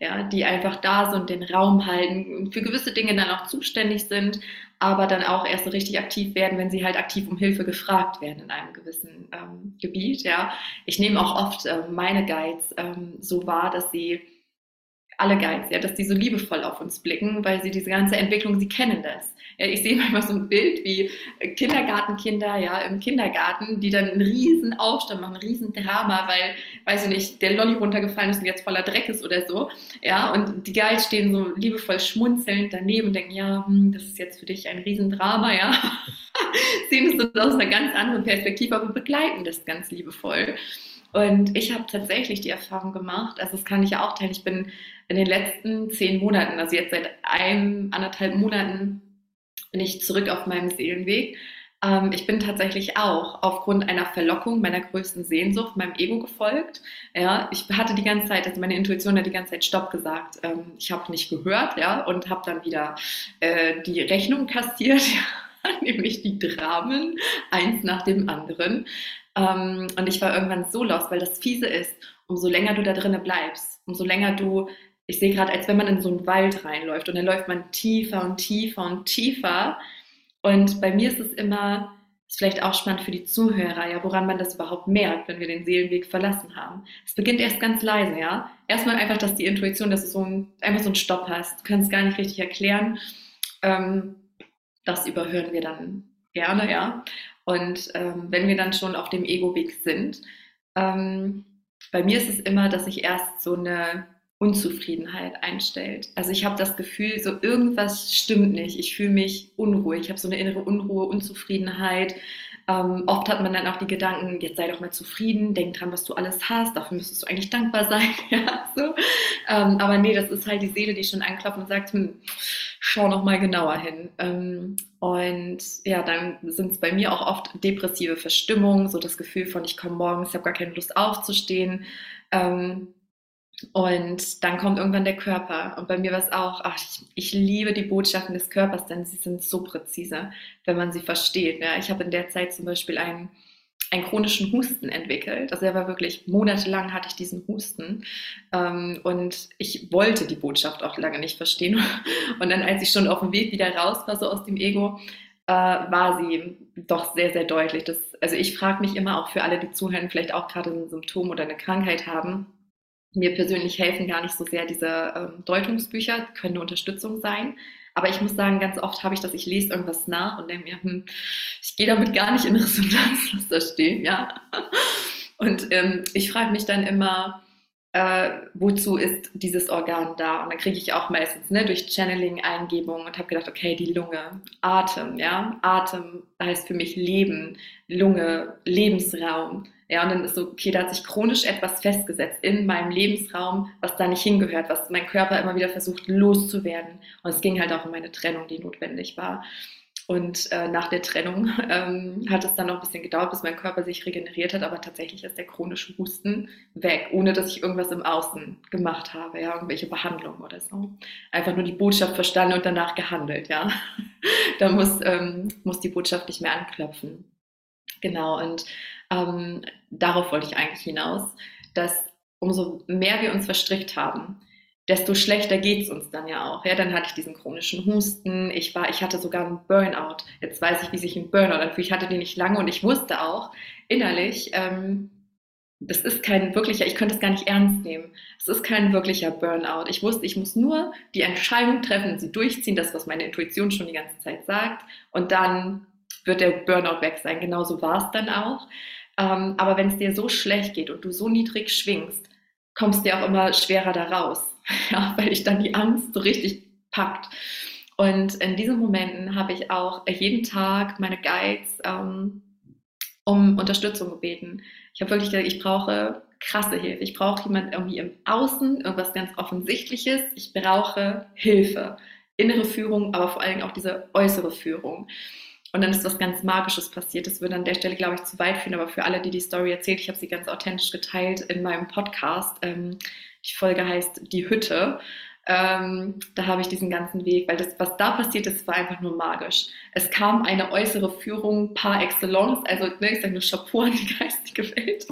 ja, die einfach da sind, den Raum halten und für gewisse Dinge dann auch zuständig sind, aber dann auch erst so richtig aktiv werden, wenn sie halt aktiv um Hilfe gefragt werden in einem gewissen ähm, Gebiet. Ja. Ich nehme auch oft äh, meine Guides ähm, so wahr, dass sie alle Guides, ja, dass die so liebevoll auf uns blicken, weil sie diese ganze Entwicklung, sie kennen das. Ja, ich sehe manchmal so ein Bild wie Kindergartenkinder, ja, im Kindergarten, die dann einen riesen Aufstand machen, ein riesen Drama, weil, weiß ich nicht, der Lolli runtergefallen ist und jetzt voller Dreck ist oder so, ja, und die Guides stehen so liebevoll schmunzelnd daneben und denken, ja, hm, das ist jetzt für dich ein Riesendrama, ja, sehen es aus einer ganz anderen Perspektive, aber begleiten das ganz liebevoll. Und ich habe tatsächlich die Erfahrung gemacht, also das kann ich ja auch teilen, ich bin in den letzten zehn Monaten, also jetzt seit einem, anderthalb Monaten, bin ich zurück auf meinem Seelenweg. Ähm, ich bin tatsächlich auch aufgrund einer Verlockung meiner größten Sehnsucht meinem Ego gefolgt. Ja, ich hatte die ganze Zeit, also meine Intuition hat die ganze Zeit Stopp gesagt. Ähm, ich habe nicht gehört, ja, und habe dann wieder äh, die Rechnung kassiert, nämlich die Dramen, eins nach dem anderen. Ähm, und ich war irgendwann so lost, weil das fiese ist, umso länger du da drinnen bleibst, umso länger du ich sehe gerade, als wenn man in so einen Wald reinläuft und dann läuft man tiefer und tiefer und tiefer. Und bei mir ist es immer, ist vielleicht auch spannend für die Zuhörer, ja, woran man das überhaupt merkt, wenn wir den Seelenweg verlassen haben. Es beginnt erst ganz leise, ja. Erstmal einfach, dass die Intuition, dass du so ein, einfach so einen Stopp hast. Du kannst gar nicht richtig erklären. Ähm, das überhören wir dann gerne, ja. Und ähm, wenn wir dann schon auf dem Ego-Weg sind, ähm, bei mir ist es immer, dass ich erst so eine Unzufriedenheit einstellt. Also ich habe das Gefühl, so irgendwas stimmt nicht. Ich fühle mich unruhig. Ich habe so eine innere Unruhe, Unzufriedenheit. Ähm, oft hat man dann auch die Gedanken, jetzt sei doch mal zufrieden, denk dran, was du alles hast, dafür müsstest du eigentlich dankbar sein. ja, so. ähm, aber nee, das ist halt die Seele, die schon anklopft und sagt, hm, schau noch mal genauer hin. Ähm, und ja, dann sind es bei mir auch oft depressive Verstimmungen, so das Gefühl von, ich komme morgens, ich habe gar keine Lust aufzustehen. Und dann kommt irgendwann der Körper. Und bei mir war es auch, ach, ich, ich, liebe die Botschaften des Körpers, denn sie sind so präzise, wenn man sie versteht. Ja. Ich habe in der Zeit zum Beispiel einen, einen chronischen Husten entwickelt. Also er war wirklich, monatelang hatte ich diesen Husten. Ähm, und ich wollte die Botschaft auch lange nicht verstehen. Und dann, als ich schon auf dem Weg wieder raus war, so aus dem Ego, äh, war sie doch sehr, sehr deutlich. Das, also ich frage mich immer auch für alle, die zuhören, vielleicht auch gerade ein Symptom oder eine Krankheit haben, mir persönlich helfen gar nicht so sehr diese ähm, Deutungsbücher, können eine Unterstützung sein. Aber ich muss sagen, ganz oft habe ich das, ich lese irgendwas nach und denke mir, hm, ich gehe damit gar nicht in Resonanz, was da steht, ja. Und ähm, ich frage mich dann immer, äh, wozu ist dieses Organ da? Und dann kriege ich auch meistens ne, durch Channeling Eingebungen und habe gedacht, okay, die Lunge, Atem, ja, Atem heißt für mich Leben, Lunge, Lebensraum. Ja, und dann ist so, okay, da hat sich chronisch etwas festgesetzt in meinem Lebensraum, was da nicht hingehört, was mein Körper immer wieder versucht loszuwerden. Und es ging halt auch um meine Trennung, die notwendig war. Und äh, nach der Trennung ähm, hat es dann noch ein bisschen gedauert, bis mein Körper sich regeneriert hat, aber tatsächlich ist der chronische Husten weg, ohne dass ich irgendwas im Außen gemacht habe, ja, irgendwelche Behandlungen oder so. Einfach nur die Botschaft verstanden und danach gehandelt, ja. da muss, ähm, muss die Botschaft nicht mehr anklopfen. Genau, und ähm, darauf wollte ich eigentlich hinaus, dass umso mehr wir uns verstrickt haben, desto schlechter geht es uns dann ja auch. Ja, dann hatte ich diesen chronischen Husten, ich war, ich hatte sogar einen Burnout. Jetzt weiß ich, wie sich ein Burnout anfühlt. Ich hatte den nicht lange und ich wusste auch innerlich, ähm, das ist kein wirklicher, ich könnte es gar nicht ernst nehmen. Es ist kein wirklicher Burnout. Ich wusste, ich muss nur die Entscheidung treffen und sie durchziehen, das, was meine Intuition schon die ganze Zeit sagt. Und dann wird der Burnout weg sein. Genauso war es dann auch. Ähm, aber wenn es dir so schlecht geht und du so niedrig schwingst, kommst du auch immer schwerer da raus, ja, weil dich dann die Angst so richtig packt. Und in diesen Momenten habe ich auch jeden Tag meine Guides ähm, um Unterstützung gebeten. Ich habe wirklich gesagt, ich brauche krasse Hilfe. Ich brauche jemanden irgendwie im Außen, irgendwas ganz Offensichtliches. Ich brauche Hilfe. Innere Führung, aber vor allem auch diese äußere Führung. Und dann ist was ganz Magisches passiert. Das würde an der Stelle, glaube ich, zu weit führen, aber für alle, die die Story erzählt, ich habe sie ganz authentisch geteilt in meinem Podcast. Ähm, die Folge heißt Die Hütte. Ähm, da habe ich diesen ganzen Weg, weil das, was da passiert ist, war einfach nur magisch. Es kam eine äußere Führung par excellence, also ne, ich sage nur Chapeau an die geistige Welt.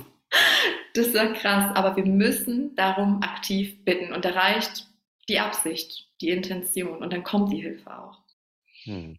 Das war krass, aber wir müssen darum aktiv bitten und da reicht die Absicht, die Intention und dann kommt die Hilfe auch. Hm.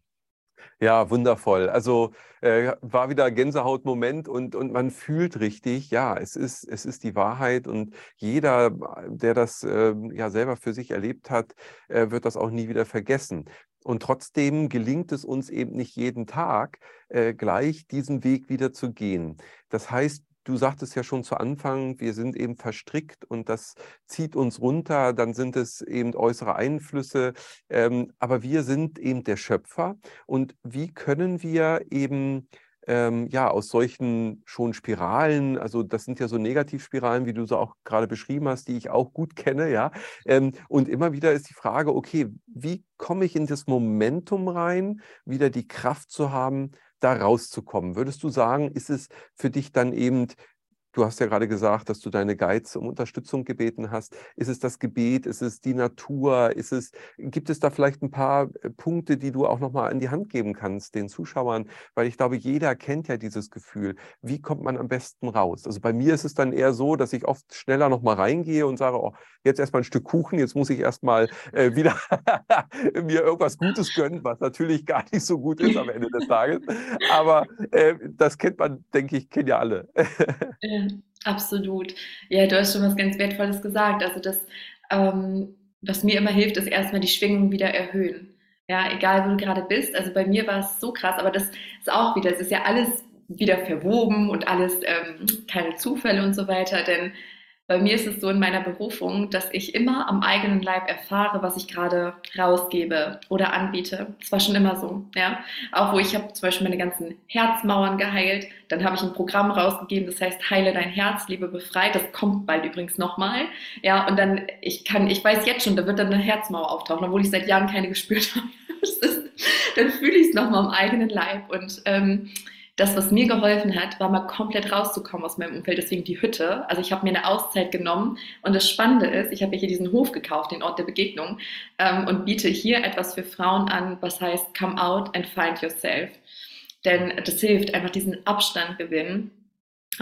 Ja, wundervoll. Also äh, war wieder Gänsehautmoment und, und man fühlt richtig, ja, es ist, es ist die Wahrheit und jeder, der das äh, ja selber für sich erlebt hat, äh, wird das auch nie wieder vergessen. Und trotzdem gelingt es uns eben nicht jeden Tag, äh, gleich diesen Weg wieder zu gehen. Das heißt, Du sagtest ja schon zu Anfang, wir sind eben verstrickt und das zieht uns runter, dann sind es eben äußere Einflüsse, ähm, aber wir sind eben der Schöpfer und wie können wir eben ähm, ja, aus solchen schon Spiralen, also das sind ja so Negativspiralen, wie du so auch gerade beschrieben hast, die ich auch gut kenne, ja. Ähm, und immer wieder ist die Frage, okay, wie komme ich in das Momentum rein, wieder die Kraft zu haben, da rauszukommen? Würdest du sagen, ist es für dich dann eben Du hast ja gerade gesagt, dass du deine Guides um Unterstützung gebeten hast. Ist es das Gebet? Ist es die Natur? Ist es, gibt es da vielleicht ein paar äh, Punkte, die du auch nochmal an die Hand geben kannst, den Zuschauern? Weil ich glaube, jeder kennt ja dieses Gefühl. Wie kommt man am besten raus? Also bei mir ist es dann eher so, dass ich oft schneller nochmal reingehe und sage, oh, jetzt erstmal ein Stück Kuchen, jetzt muss ich erstmal äh, wieder mir irgendwas Gutes gönnen, was natürlich gar nicht so gut ist am Ende des Tages. Aber äh, das kennt man, denke ich, kennen ja alle.
Ja, absolut. Ja, du hast schon was ganz Wertvolles gesagt. Also das, ähm, was mir immer hilft, ist erstmal die Schwingung wieder erhöhen. Ja, egal wo du gerade bist. Also bei mir war es so krass, aber das ist auch wieder, es ist ja alles wieder verwoben und alles ähm, keine Zufälle und so weiter. Denn bei mir ist es so in meiner Berufung, dass ich immer am eigenen Leib erfahre, was ich gerade rausgebe oder anbiete. Das war schon immer so, ja. Auch wo ich habe zum Beispiel meine ganzen Herzmauern geheilt, dann habe ich ein Programm rausgegeben, das heißt Heile dein Herz, Liebe befreit. Das kommt bald übrigens nochmal, ja. Und dann ich kann, ich weiß jetzt schon, da wird dann eine Herzmauer auftauchen, obwohl ich seit Jahren keine gespürt habe. dann fühle ich es nochmal am eigenen Leib und ähm, das, was mir geholfen hat, war mal komplett rauszukommen aus meinem Umfeld, deswegen die Hütte. Also ich habe mir eine Auszeit genommen und das Spannende ist, ich habe hier diesen Hof gekauft, den Ort der Begegnung ähm, und biete hier etwas für Frauen an, was heißt Come out and find yourself. Denn das hilft einfach diesen Abstand gewinnen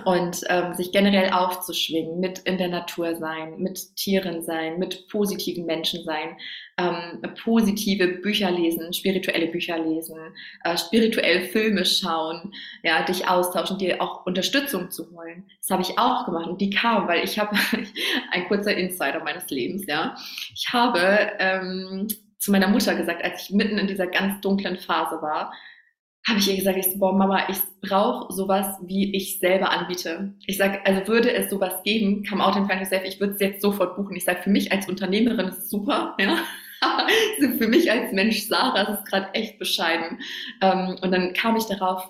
und ähm, sich generell aufzuschwingen, mit in der Natur sein, mit Tieren sein, mit positiven Menschen sein, ähm, positive Bücher lesen, spirituelle Bücher lesen, äh, spirituell Filme schauen, ja, dich austauschen, dir auch Unterstützung zu holen. Das habe ich auch gemacht und die kam, weil ich habe ein kurzer Insider meines Lebens, ja. Ich habe ähm, zu meiner Mutter gesagt, als ich mitten in dieser ganz dunklen Phase war, habe ich ihr gesagt, ich so, boah, Mama, ich brauche sowas, wie ich selber anbiete. Ich sage, also würde es sowas geben, come out and find yourself, ich würde es jetzt sofort buchen. Ich sage, für mich als Unternehmerin ist es super, ja. für mich als Mensch Sarah ist es gerade echt bescheiden. Ähm, und dann kam ich darauf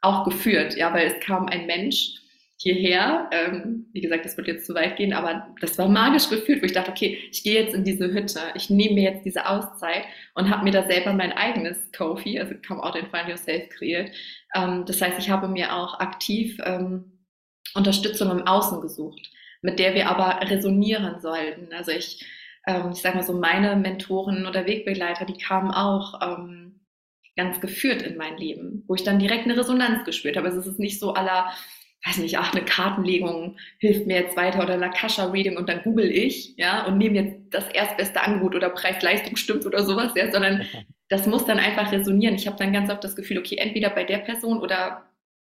auch geführt, ja, weil es kam ein Mensch, hierher. Ähm, wie gesagt, das wird jetzt zu weit gehen, aber das war magisch gefühlt, wo ich dachte, okay, ich gehe jetzt in diese Hütte, ich nehme mir jetzt diese Auszeit und habe mir da selber mein eigenes Kofi, also Come Out and Find Yourself kreiert. Ähm, das heißt, ich habe mir auch aktiv ähm, Unterstützung im Außen gesucht, mit der wir aber resonieren sollten. Also ich, ähm, ich sage mal so, meine Mentoren oder Wegbegleiter, die kamen auch ähm, ganz geführt in mein Leben, wo ich dann direkt eine Resonanz gespürt habe. Also es ist nicht so aller weiß nicht, ach, eine Kartenlegung hilft mir jetzt weiter oder eine Akasha-Reading und dann google ich, ja, und nehme jetzt das erstbeste Angebot oder Preis-Leistung stimmt oder sowas, ja, sondern das muss dann einfach resonieren. Ich habe dann ganz oft das Gefühl, okay, entweder bei der Person oder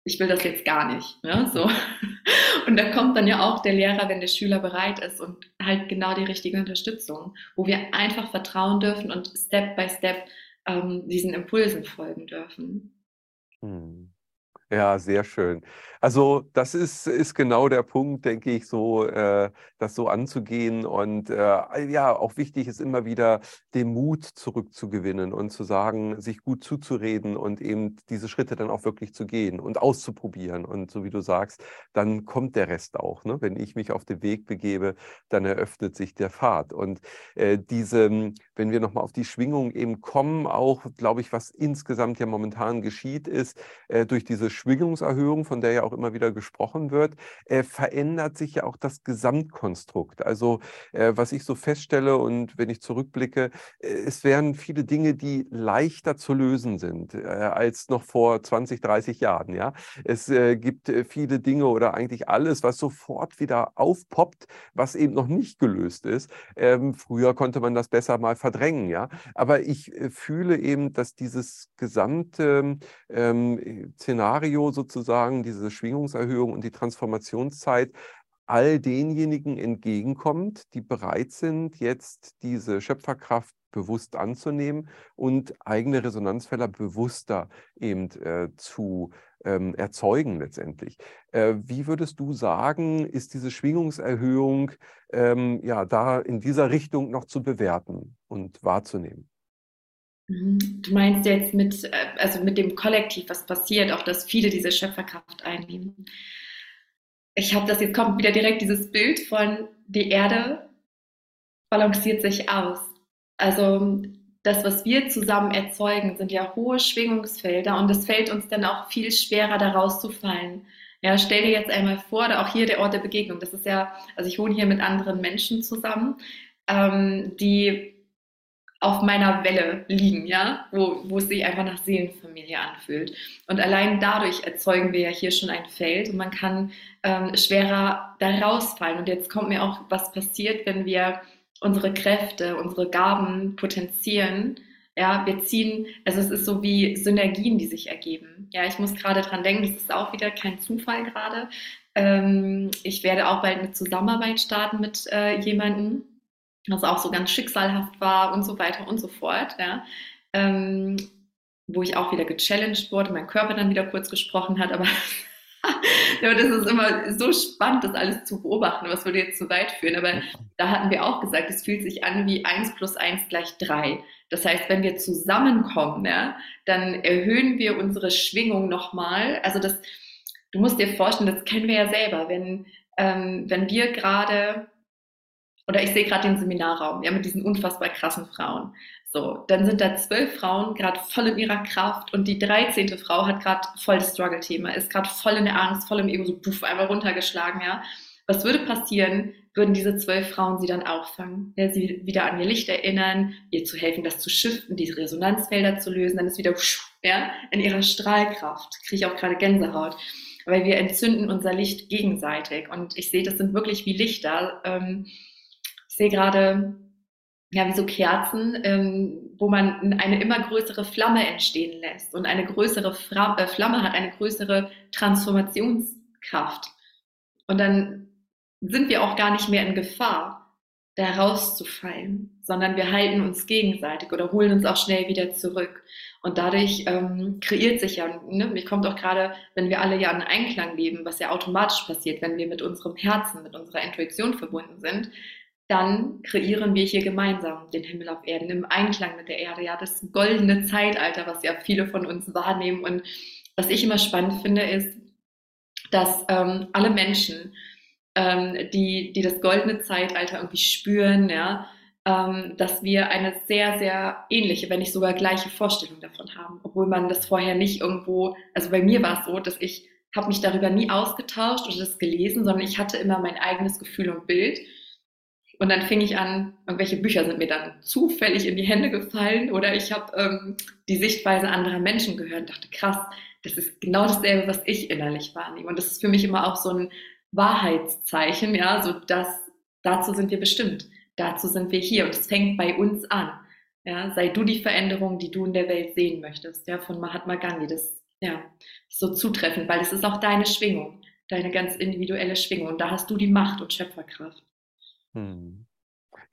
ich will das jetzt gar nicht, ne, so. Und da kommt dann ja auch der Lehrer, wenn der Schüler bereit ist und halt genau die richtige Unterstützung, wo wir einfach vertrauen dürfen und Step by Step ähm, diesen Impulsen folgen dürfen.
Hm. Ja, sehr schön. Also das ist, ist genau der Punkt, denke ich, so äh, das so anzugehen. Und äh, ja, auch wichtig ist immer wieder den Mut zurückzugewinnen und zu sagen, sich gut zuzureden und eben diese Schritte dann auch wirklich zu gehen und auszuprobieren. Und so wie du sagst, dann kommt der Rest auch. Ne? Wenn ich mich auf den Weg begebe, dann eröffnet sich der Pfad. Und äh, diese, wenn wir nochmal auf die Schwingung eben kommen, auch, glaube ich, was insgesamt ja momentan geschieht, ist äh, durch diese Schwingungserhöhung, von der ja auch auch immer wieder gesprochen wird, äh, verändert sich ja auch das Gesamtkonstrukt. Also äh, was ich so feststelle und wenn ich zurückblicke, äh, es wären viele Dinge, die leichter zu lösen sind äh, als noch vor 20, 30 Jahren. Ja, es äh, gibt äh, viele Dinge oder eigentlich alles, was sofort wieder aufpoppt, was eben noch nicht gelöst ist. Ähm, früher konnte man das besser mal verdrängen. Ja, aber ich fühle eben, dass dieses gesamte ähm, Szenario sozusagen, diese Schwingungserhöhung und die Transformationszeit all denjenigen entgegenkommt, die bereit sind, jetzt diese Schöpferkraft bewusst anzunehmen und eigene Resonanzfelder bewusster eben äh, zu ähm, erzeugen letztendlich. Äh, wie würdest du sagen, ist diese Schwingungserhöhung ähm, ja da in dieser Richtung noch zu bewerten und wahrzunehmen?
Mhm. Du meinst jetzt mit, äh, also mit dem Kollektiv, was passiert, auch dass viele diese Schöpferkraft einnehmen. Ich habe das jetzt kommt wieder direkt dieses Bild von die Erde balanciert sich aus. Also das, was wir zusammen erzeugen, sind ja hohe Schwingungsfelder und es fällt uns dann auch viel schwerer, da rauszufallen. Ja, stell dir jetzt einmal vor, auch hier der Ort der Begegnung. Das ist ja, also ich wohne hier mit anderen Menschen zusammen, ähm, die auf meiner Welle liegen, ja, wo, wo es sich einfach nach Seelenfamilie anfühlt. Und allein dadurch erzeugen wir ja hier schon ein Feld und man kann ähm, schwerer da rausfallen. Und jetzt kommt mir auch, was passiert, wenn wir unsere Kräfte, unsere Gaben potenzieren. Ja, wir ziehen, also es ist so wie Synergien, die sich ergeben. Ja, ich muss gerade dran denken, das ist auch wieder kein Zufall gerade. Ähm, ich werde auch bald eine Zusammenarbeit starten mit äh, jemandem, was auch so ganz schicksalhaft war und so weiter und so fort. Ja. Ähm, wo ich auch wieder gechallenged wurde, mein Körper dann wieder kurz gesprochen hat, aber ja, das ist immer so spannend, das alles zu beobachten, was würde jetzt zu weit führen. Aber da hatten wir auch gesagt, es fühlt sich an wie 1 plus 1 gleich 3. Das heißt, wenn wir zusammenkommen, ja, dann erhöhen wir unsere Schwingung nochmal. Also das, du musst dir vorstellen, das kennen wir ja selber, wenn, ähm, wenn wir gerade oder ich sehe gerade den Seminarraum, ja, mit diesen unfassbar krassen Frauen. So, dann sind da zwölf Frauen gerade voll in ihrer Kraft und die dreizehnte Frau hat gerade voll das Struggle-Thema, ist gerade voll in der Angst, voll im Ego, so puff, einmal runtergeschlagen, ja. Was würde passieren, würden diese zwölf Frauen sie dann auffangen, ja, sie wieder an ihr Licht erinnern, ihr zu helfen, das zu shiften, diese Resonanzfelder zu lösen, dann ist wieder ja, in ihrer Strahlkraft. Kriege ich auch gerade Gänsehaut. Weil wir entzünden unser Licht gegenseitig. Und ich sehe, das sind wirklich wie Lichter. Ähm, ich sehe gerade, ja, wie so Kerzen, ähm, wo man eine immer größere Flamme entstehen lässt. Und eine größere Fra äh, Flamme hat eine größere Transformationskraft. Und dann sind wir auch gar nicht mehr in Gefahr, da rauszufallen, sondern wir halten uns gegenseitig oder holen uns auch schnell wieder zurück. Und dadurch ähm, kreiert sich ja, ne, mir kommt auch gerade, wenn wir alle ja in Einklang leben, was ja automatisch passiert, wenn wir mit unserem Herzen, mit unserer Intuition verbunden sind, dann kreieren wir hier gemeinsam den Himmel auf Erden im Einklang mit der Erde. Ja, das goldene Zeitalter, was ja viele von uns wahrnehmen. Und was ich immer spannend finde, ist, dass ähm, alle Menschen, ähm, die, die das goldene Zeitalter irgendwie spüren, ja, ähm, dass wir eine sehr, sehr ähnliche, wenn nicht sogar gleiche Vorstellung davon haben, obwohl man das vorher nicht irgendwo, also bei mir war es so, dass ich habe mich darüber nie ausgetauscht oder das gelesen, sondern ich hatte immer mein eigenes Gefühl und Bild und dann fing ich an, irgendwelche Bücher sind mir dann zufällig in die Hände gefallen oder ich habe ähm, die Sichtweise anderer Menschen gehört und dachte, krass, das ist genau dasselbe, was ich innerlich wahrnehme. Und das ist für mich immer auch so ein Wahrheitszeichen, ja, so dass dazu sind wir bestimmt, dazu sind wir hier und es fängt bei uns an. Ja, sei du die Veränderung, die du in der Welt sehen möchtest, ja, von Mahatma Gandhi. Das ja, ist so zutreffend, weil es ist auch deine Schwingung, deine ganz individuelle Schwingung und da hast du die Macht und Schöpferkraft.
Hm.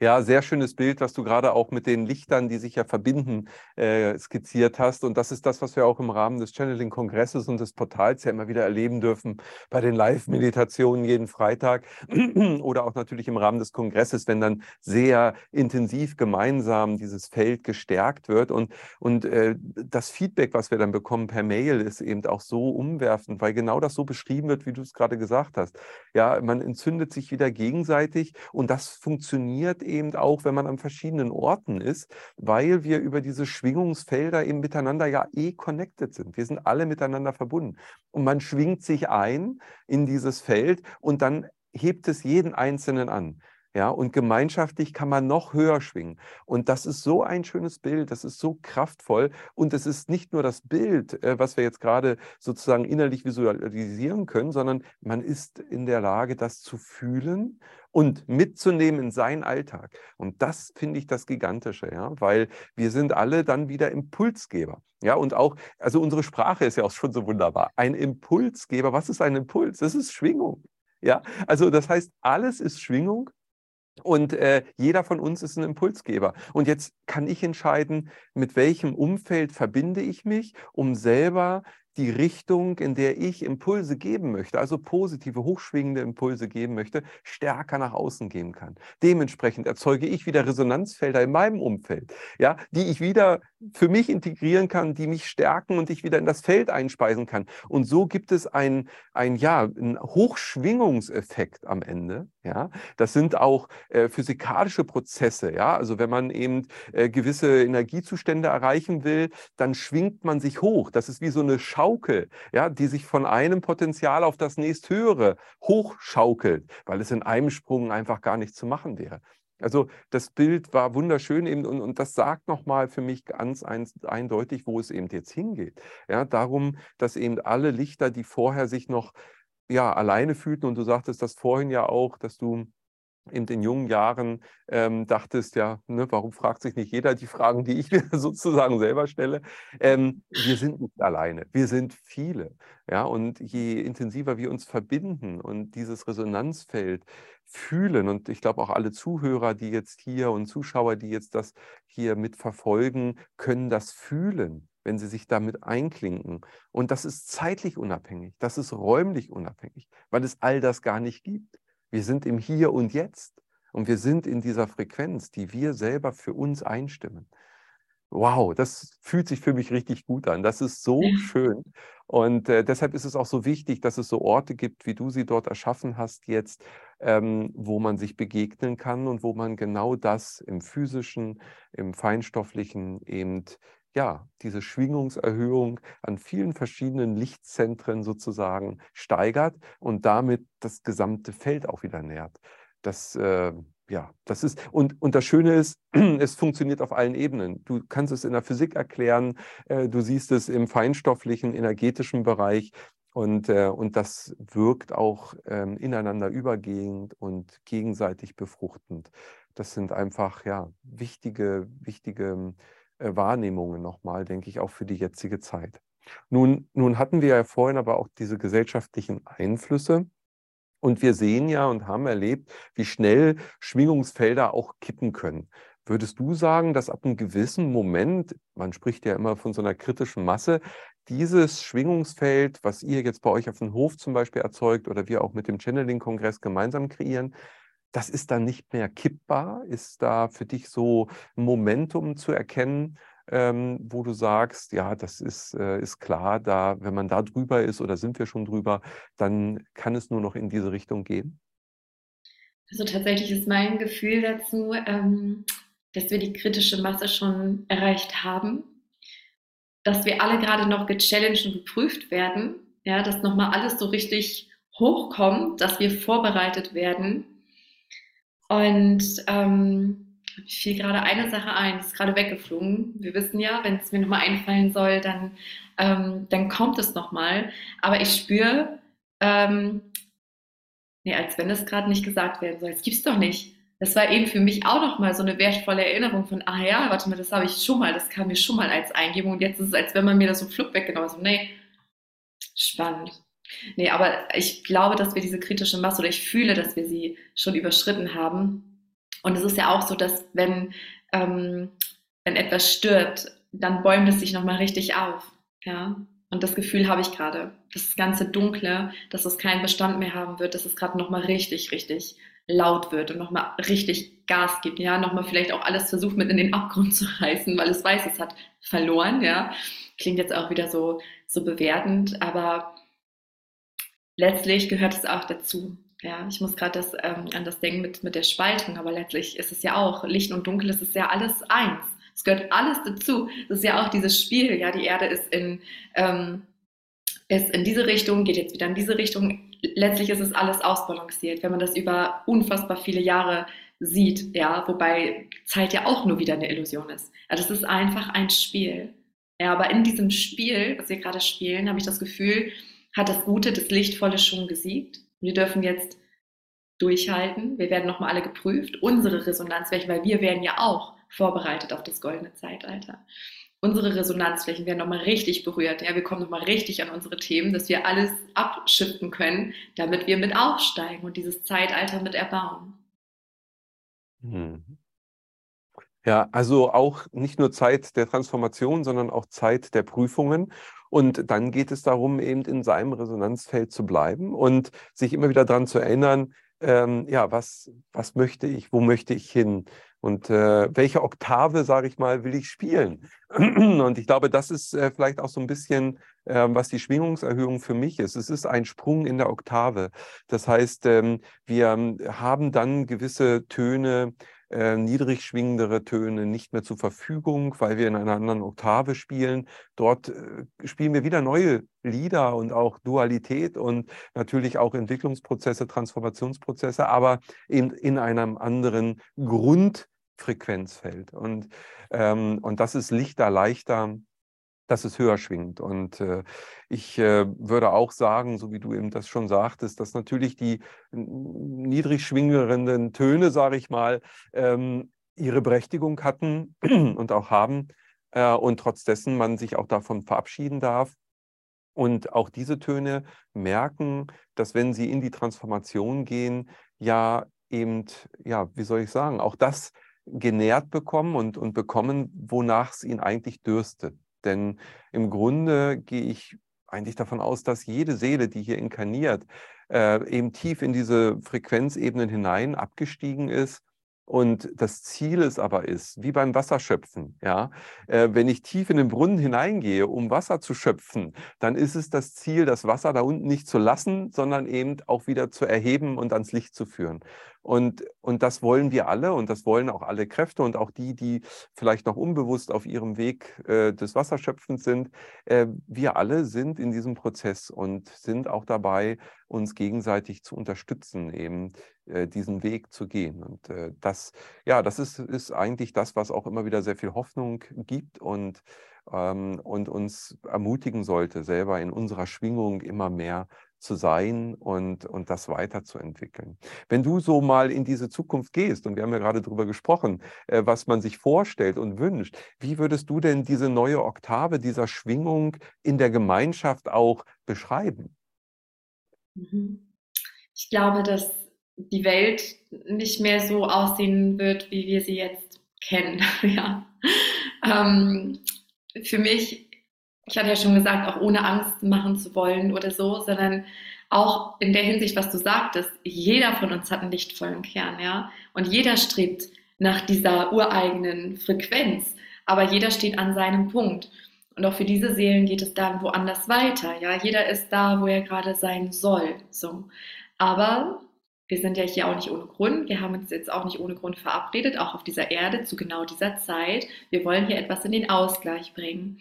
Ja, sehr schönes Bild, was du gerade auch mit den Lichtern, die sich ja verbinden, äh, skizziert hast. Und das ist das, was wir auch im Rahmen des Channeling-Kongresses und des Portals ja immer wieder erleben dürfen bei den Live-Meditationen jeden Freitag oder auch natürlich im Rahmen des Kongresses, wenn dann sehr intensiv gemeinsam dieses Feld gestärkt wird. Und, und äh, das Feedback, was wir dann bekommen per Mail, ist eben auch so umwerfend, weil genau das so beschrieben wird, wie du es gerade gesagt hast. Ja, man entzündet sich wieder gegenseitig und das funktioniert eben auch, wenn man an verschiedenen Orten ist, weil wir über diese Schwingungsfelder eben miteinander ja eh connected sind. Wir sind alle miteinander verbunden. Und man schwingt sich ein in dieses Feld und dann hebt es jeden Einzelnen an. Ja, und gemeinschaftlich kann man noch höher schwingen. Und das ist so ein schönes Bild, das ist so kraftvoll. Und es ist nicht nur das Bild, äh, was wir jetzt gerade sozusagen innerlich visualisieren können, sondern man ist in der Lage, das zu fühlen und mitzunehmen in seinen Alltag. Und das finde ich das Gigantische, ja, weil wir sind alle dann wieder Impulsgeber. Ja, und auch, also unsere Sprache ist ja auch schon so wunderbar. Ein Impulsgeber, was ist ein Impuls? Das ist Schwingung. Ja, also das heißt, alles ist Schwingung und äh, jeder von uns ist ein Impulsgeber. Und jetzt kann ich entscheiden, mit welchem Umfeld verbinde ich mich, um selber die Richtung, in der ich Impulse geben möchte, also positive, hochschwingende Impulse geben möchte, stärker nach außen gehen kann. Dementsprechend erzeuge ich wieder Resonanzfelder in meinem Umfeld, ja, die ich wieder für mich integrieren kann, die mich stärken und ich wieder in das Feld einspeisen kann. Und so gibt es ein, ein ja, einen Hochschwingungseffekt am Ende. Ja, das sind auch äh, physikalische Prozesse. Ja, also wenn man eben äh, gewisse Energiezustände erreichen will, dann schwingt man sich hoch. Das ist wie so eine Schau Schaukel, ja, die sich von einem Potenzial auf das nächsthöhere hochschaukelt, weil es in einem Sprung einfach gar nicht zu machen wäre. Also das Bild war wunderschön eben und, und das sagt nochmal für mich ganz ein, eindeutig, wo es eben jetzt hingeht. Ja, darum, dass eben alle Lichter, die vorher sich noch ja, alleine fühlten, und du sagtest das vorhin ja auch, dass du in den jungen Jahren ähm, dachtest, ja, ne, warum fragt sich nicht jeder die Fragen, die ich mir sozusagen selber stelle? Ähm, wir sind nicht alleine, wir sind viele. Ja, und je intensiver wir uns verbinden und dieses Resonanzfeld fühlen, und ich glaube auch alle Zuhörer, die jetzt hier und Zuschauer, die jetzt das hier mitverfolgen, können das fühlen wenn sie sich damit einklinken. Und das ist zeitlich unabhängig, das ist räumlich unabhängig, weil es all das gar nicht gibt. Wir sind im Hier und Jetzt und wir sind in dieser Frequenz, die wir selber für uns einstimmen. Wow, das fühlt sich für mich richtig gut an. Das ist so schön. Und äh, deshalb ist es auch so wichtig, dass es so Orte gibt, wie du sie dort erschaffen hast jetzt, ähm, wo man sich begegnen kann und wo man genau das im physischen, im feinstofflichen eben ja, diese Schwingungserhöhung an vielen verschiedenen Lichtzentren sozusagen steigert und damit das gesamte Feld auch wieder nährt. Das, äh, ja, das ist, und, und das Schöne ist, es funktioniert auf allen Ebenen. Du kannst es in der Physik erklären, äh, du siehst es im feinstofflichen, energetischen Bereich. Und, äh, und das wirkt auch ähm, ineinander übergehend und gegenseitig befruchtend. Das sind einfach ja, wichtige, wichtige äh, Wahrnehmungen nochmal, denke ich, auch für die jetzige Zeit. Nun, nun hatten wir ja vorhin aber auch diese gesellschaftlichen Einflüsse. Und wir sehen ja und haben erlebt, wie schnell Schwingungsfelder auch kippen können. Würdest du sagen, dass ab einem gewissen Moment, man spricht ja immer von so einer kritischen Masse, dieses Schwingungsfeld, was ihr jetzt bei euch auf dem Hof zum Beispiel erzeugt oder wir auch mit dem Channeling-Kongress gemeinsam kreieren, das ist dann nicht mehr kippbar? Ist da für dich so ein Momentum zu erkennen, ähm, wo du sagst, ja, das ist, äh, ist klar, da, wenn man da drüber ist oder sind wir schon drüber, dann kann es nur noch in diese Richtung gehen?
Also tatsächlich ist mein Gefühl dazu, ähm, dass wir die kritische Masse schon erreicht haben, dass wir alle gerade noch gechallenged und geprüft werden, ja, dass nochmal alles so richtig hochkommt, dass wir vorbereitet werden und ähm, fiel gerade eine Sache ein, ist gerade weggeflogen. Wir wissen ja, wenn es mir nochmal einfallen soll, dann, ähm, dann kommt es nochmal. Aber ich spüre, ähm, nee, als wenn es gerade nicht gesagt werden soll. Das gibt's doch nicht. Das war eben für mich auch nochmal so eine wertvolle Erinnerung von, ah ja, warte mal, das habe ich schon mal, das kam mir schon mal als Eingebung und jetzt ist es, als wenn man mir das so flupp weggenommen hat. So, nee, spannend. Nee, aber ich glaube, dass wir diese kritische Masse oder ich fühle, dass wir sie schon überschritten haben. Und es ist ja auch so, dass wenn, ähm, wenn etwas stirbt, dann bäumt es sich nochmal richtig auf. Ja? Und das Gefühl habe ich gerade. Das ganze Dunkle, dass es keinen Bestand mehr haben wird, dass es gerade nochmal richtig, richtig laut wird und nochmal richtig Gas gibt. Ja, nochmal vielleicht auch alles versucht mit in den Abgrund zu reißen, weil es weiß, es hat verloren. Ja, klingt jetzt auch wieder so, so bewertend, aber letztlich gehört es auch dazu. Ja, ich muss gerade ähm, an das denken mit, mit der Spaltung, aber letztlich ist es ja auch, Licht und Dunkel, es ist ja alles eins. Es gehört alles dazu. Das ist ja auch dieses Spiel, ja, die Erde ist in, ähm, ist in diese Richtung, geht jetzt wieder in diese Richtung. Letztlich ist es alles ausbalanciert, wenn man das über unfassbar viele Jahre sieht, ja, wobei Zeit ja auch nur wieder eine Illusion ist. Ja, das ist einfach ein Spiel. Ja, aber in diesem Spiel, was wir gerade spielen, habe ich das Gefühl, hat das Gute, das Lichtvolle schon gesiegt. Wir dürfen jetzt durchhalten. Wir werden nochmal alle geprüft. Unsere Resonanzflächen, weil wir werden ja auch vorbereitet auf das goldene Zeitalter. Unsere Resonanzflächen werden nochmal richtig berührt. Ja, wir kommen nochmal richtig an unsere Themen, dass wir alles abschiften können, damit wir mit aufsteigen und dieses Zeitalter mit erbauen.
Mhm. Ja, also auch nicht nur Zeit der Transformation, sondern auch Zeit der Prüfungen. Und dann geht es darum, eben in seinem Resonanzfeld zu bleiben und sich immer wieder daran zu erinnern, ähm, ja, was, was möchte ich, wo möchte ich hin und äh, welche Oktave, sage ich mal, will ich spielen. Und ich glaube, das ist äh, vielleicht auch so ein bisschen, äh, was die Schwingungserhöhung für mich ist. Es ist ein Sprung in der Oktave. Das heißt, ähm, wir haben dann gewisse Töne, äh, niedrig schwingendere Töne nicht mehr zur Verfügung, weil wir in einer anderen Oktave spielen. Dort äh, spielen wir wieder neue Lieder und auch Dualität und natürlich auch Entwicklungsprozesse, Transformationsprozesse, aber in, in einem anderen Grundfrequenzfeld. Und, ähm, und das ist lichter, leichter dass es höher schwingt. Und äh, ich äh, würde auch sagen, so wie du eben das schon sagtest, dass natürlich die niedrig schwingenden Töne, sage ich mal, ähm, ihre Berechtigung hatten und auch haben äh, und trotz man sich auch davon verabschieden darf. Und auch diese Töne merken, dass wenn sie in die Transformation gehen, ja eben, ja, wie soll ich sagen, auch das genährt bekommen und, und bekommen, wonach es ihnen eigentlich dürstet. Denn im Grunde gehe ich eigentlich davon aus, dass jede Seele, die hier inkarniert, äh, eben tief in diese Frequenzebenen hinein abgestiegen ist und das Ziel es aber ist, wie beim Wasserschöpfen, ja, äh, wenn ich tief in den Brunnen hineingehe, um Wasser zu schöpfen, dann ist es das Ziel, das Wasser da unten nicht zu lassen, sondern eben auch wieder zu erheben und ans Licht zu führen. Und, und das wollen wir alle und das wollen auch alle Kräfte und auch die, die vielleicht noch unbewusst auf ihrem Weg äh, des Wasserschöpfens sind. Äh, wir alle sind in diesem Prozess und sind auch dabei, uns gegenseitig zu unterstützen, eben äh, diesen Weg zu gehen. Und äh, das, ja, das ist, ist eigentlich das, was auch immer wieder sehr viel Hoffnung gibt und, ähm, und uns ermutigen sollte, selber in unserer Schwingung immer mehr zu sein und, und das weiterzuentwickeln. Wenn du so mal in diese Zukunft gehst, und wir haben ja gerade darüber gesprochen, äh, was man sich vorstellt und wünscht, wie würdest du denn diese neue Oktave dieser Schwingung in der Gemeinschaft auch beschreiben?
Mhm. Ich glaube, dass die Welt nicht mehr so aussehen wird, wie wir sie jetzt kennen. ja. Ähm, für mich ich hatte ja schon gesagt, auch ohne Angst machen zu wollen oder so, sondern auch in der Hinsicht, was du sagtest, jeder von uns hat einen lichtvollen Kern, ja. Und jeder strebt nach dieser ureigenen Frequenz, aber jeder steht an seinem Punkt. Und auch für diese Seelen geht es dann woanders weiter, ja. Jeder ist da, wo er gerade sein soll, so. Aber wir sind ja hier auch nicht ohne Grund. Wir haben uns jetzt auch nicht ohne Grund verabredet, auch auf dieser Erde zu genau dieser Zeit. Wir wollen hier etwas in den Ausgleich bringen.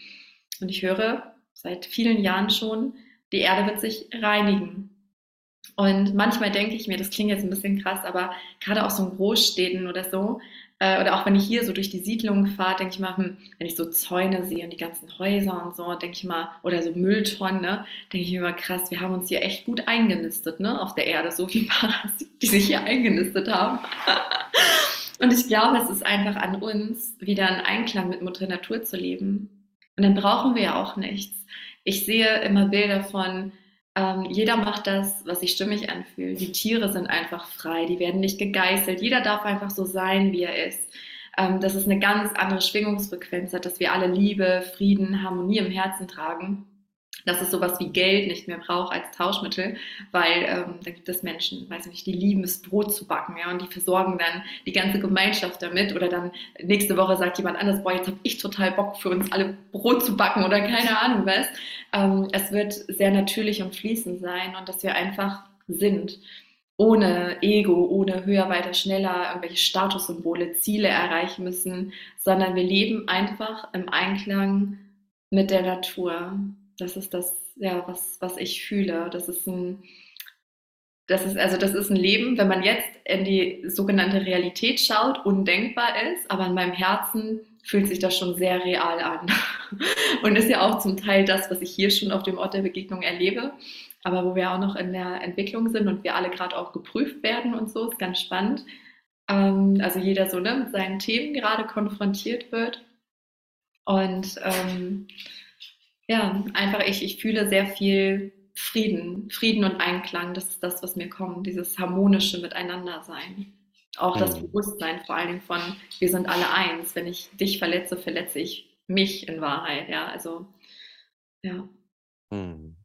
Und ich höre seit vielen Jahren schon, die Erde wird sich reinigen. Und manchmal denke ich mir, das klingt jetzt ein bisschen krass, aber gerade auch so in Großstädten oder so, äh, oder auch wenn ich hier so durch die Siedlungen fahre, denke ich mal, hm, wenn ich so Zäune sehe und die ganzen Häuser und so, denke ich mal, oder so Mülltonnen, ne, denke ich mir immer krass, wir haben uns hier echt gut eingenistet, ne, auf der Erde, so wie Parasiten, die sich hier eingenistet haben. und ich glaube, es ist einfach an uns, wieder in Einklang mit Mutter Natur zu leben und dann brauchen wir ja auch nichts. Ich sehe immer Bilder von, ähm, jeder macht das, was sich stimmig anfühlt. Die Tiere sind einfach frei, die werden nicht gegeißelt. Jeder darf einfach so sein, wie er ist. Ähm, dass es eine ganz andere Schwingungsfrequenz dass wir alle Liebe, Frieden, Harmonie im Herzen tragen dass es sowas wie Geld nicht mehr braucht als Tauschmittel, weil ähm, da gibt es Menschen, weiß nicht, die lieben es, Brot zu backen, ja, und die versorgen dann die ganze Gemeinschaft damit. Oder dann nächste Woche sagt jemand anders, boah, jetzt habe ich total Bock für uns alle Brot zu backen oder keine Ahnung was. Ähm, es wird sehr natürlich und fließend sein und dass wir einfach sind ohne Ego, ohne höher, weiter, schneller irgendwelche Statussymbole, Ziele erreichen müssen, sondern wir leben einfach im Einklang mit der Natur. Das ist das, ja, was, was ich fühle. Das ist ein, das ist, also das ist ein Leben, wenn man jetzt in die sogenannte Realität schaut, undenkbar ist, aber in meinem Herzen fühlt sich das schon sehr real an. Und ist ja auch zum Teil das, was ich hier schon auf dem Ort der Begegnung erlebe, aber wo wir auch noch in der Entwicklung sind und wir alle gerade auch geprüft werden und so, ist ganz spannend. Ähm, also jeder so ne, mit seinen Themen gerade konfrontiert wird. Und ähm, ja, einfach ich, ich fühle sehr viel Frieden, Frieden und Einklang. Das ist das, was mir kommt, dieses harmonische Miteinandersein. Auch das mhm. Bewusstsein vor allen Dingen von, wir sind alle eins. Wenn ich dich verletze, verletze ich mich in Wahrheit. Ja, also, ja.
Mhm.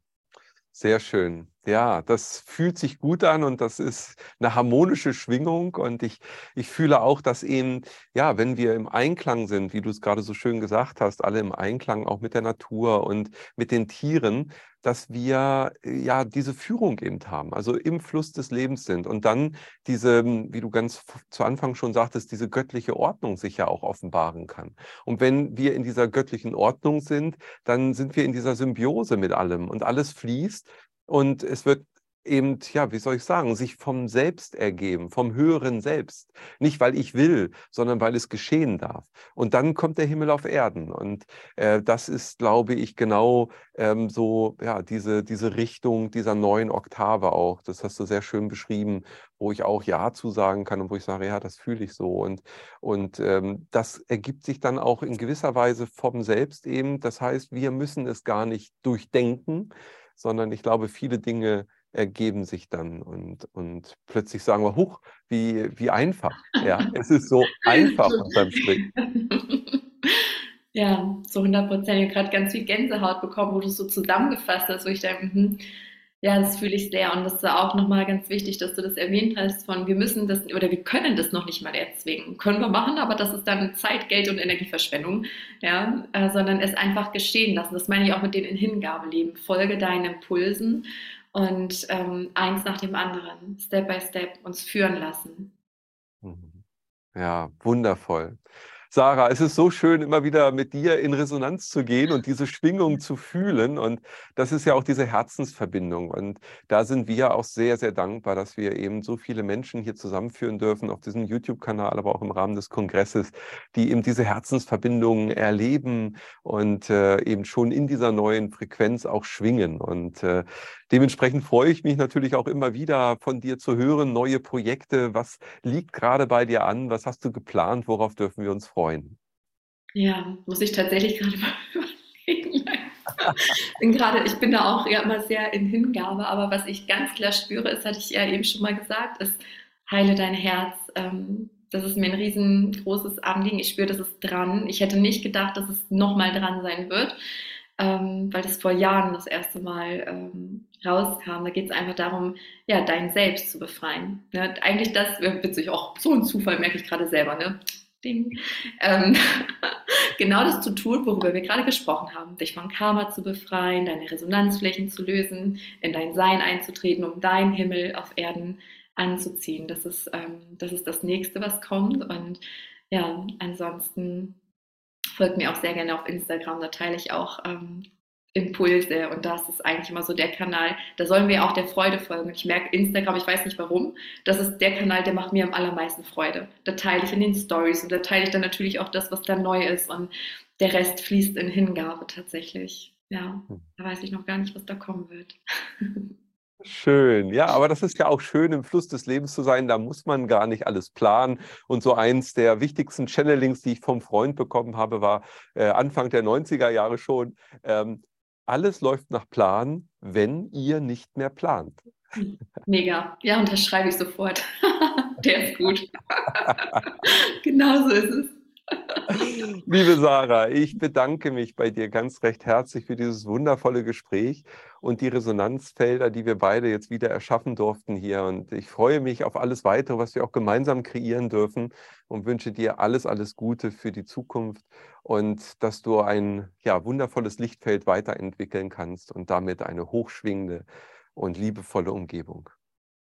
Sehr schön. Ja, das fühlt sich gut an und das ist eine harmonische Schwingung. Und ich, ich fühle auch, dass eben, ja, wenn wir im Einklang sind, wie du es gerade so schön gesagt hast, alle im Einklang auch mit der Natur und mit den Tieren, dass wir ja diese Führung eben haben, also im Fluss des Lebens sind und dann diese, wie du ganz zu Anfang schon sagtest, diese göttliche Ordnung sich ja auch offenbaren kann. Und wenn wir in dieser göttlichen Ordnung sind, dann sind wir in dieser Symbiose mit allem und alles fließt und es wird eben, ja, wie soll ich sagen, sich vom Selbst ergeben, vom höheren Selbst. Nicht, weil ich will, sondern weil es geschehen darf. Und dann kommt der Himmel auf Erden. Und äh, das ist, glaube ich, genau ähm, so, ja, diese, diese Richtung dieser neuen Oktave auch. Das hast du sehr schön beschrieben, wo ich auch Ja zu sagen kann und wo ich sage, ja, das fühle ich so. Und, und ähm, das ergibt sich dann auch in gewisser Weise vom Selbst eben. Das heißt, wir müssen es gar nicht durchdenken, sondern ich glaube, viele Dinge ergeben sich dann und, und plötzlich sagen wir, huch, wie, wie einfach. Ja, es ist so einfach beim Stricken.
Ja, so 100 Prozent. Ich habe gerade ganz viel Gänsehaut bekommen, wo du es so zusammengefasst hast, wo ich denke, mh, ja, das fühle ich sehr. Und das ist auch nochmal ganz wichtig, dass du das erwähnt hast, von wir müssen das oder wir können das noch nicht mal erzwingen. Können wir machen, aber das ist dann Zeit, Geld und Energieverschwendung. Ja, äh, sondern es einfach geschehen lassen. Das meine ich auch mit den in Hingabe leben. Folge deinen Impulsen und ähm, eins nach dem anderen, Step by Step uns führen lassen.
Mhm. Ja, wundervoll. Sarah, es ist so schön, immer wieder mit dir in Resonanz zu gehen und diese Schwingung zu fühlen. Und das ist ja auch diese Herzensverbindung. Und da sind wir auch sehr, sehr dankbar, dass wir eben so viele Menschen hier zusammenführen dürfen auf diesem YouTube-Kanal, aber auch im Rahmen des Kongresses, die eben diese Herzensverbindung erleben und äh, eben schon in dieser neuen Frequenz auch schwingen. Und äh, dementsprechend freue ich mich natürlich auch immer wieder von dir zu hören, neue Projekte. Was liegt gerade bei dir an? Was hast du geplant? Worauf dürfen wir uns freuen?
Ja, muss ich tatsächlich gerade mal überlegen. bin ich bin da auch ja immer sehr in Hingabe, aber was ich ganz klar spüre, ist, hatte ich ja eben schon mal gesagt, ist, heile dein Herz. Ähm, das ist mir ein riesengroßes Anliegen. Ich spüre, das ist dran. Ich hätte nicht gedacht, dass es nochmal dran sein wird, ähm, weil das vor Jahren das erste Mal ähm, rauskam. Da geht es einfach darum, ja, dein Selbst zu befreien. Ne? Eigentlich das, witzig, auch so ein Zufall merke ich gerade selber, ne? Ding, ähm, genau das zu tun, worüber wir gerade gesprochen haben, dich von Karma zu befreien, deine Resonanzflächen zu lösen, in dein Sein einzutreten, um deinen Himmel auf Erden anzuziehen. Das ist, ähm, das ist das nächste, was kommt. Und ja, ansonsten folgt mir auch sehr gerne auf Instagram, da teile ich auch ähm, Impulse und das ist eigentlich immer so der Kanal, da sollen wir auch der Freude folgen. Ich merke Instagram, ich weiß nicht warum, das ist der Kanal, der macht mir am allermeisten Freude. Da teile ich in den Stories und da teile ich dann natürlich auch das, was da neu ist und der Rest fließt in Hingabe tatsächlich. Ja, hm. da weiß ich noch gar nicht, was da kommen wird.
Schön, ja, aber das ist ja auch schön, im Fluss des Lebens zu sein. Da muss man gar nicht alles planen. Und so eins der wichtigsten Channelings, die ich vom Freund bekommen habe, war äh, Anfang der 90er Jahre schon. Ähm, alles läuft nach Plan, wenn ihr nicht mehr plant.
Mega. Ja, und das schreibe ich sofort. Der ist gut. genau so ist es.
Liebe Sarah, ich bedanke mich bei dir ganz recht herzlich für dieses wundervolle Gespräch und die Resonanzfelder, die wir beide jetzt wieder erschaffen durften hier. Und ich freue mich auf alles weitere, was wir auch gemeinsam kreieren dürfen und wünsche dir alles, alles Gute für die Zukunft und dass du ein ja, wundervolles Lichtfeld weiterentwickeln kannst und damit eine hochschwingende und liebevolle Umgebung.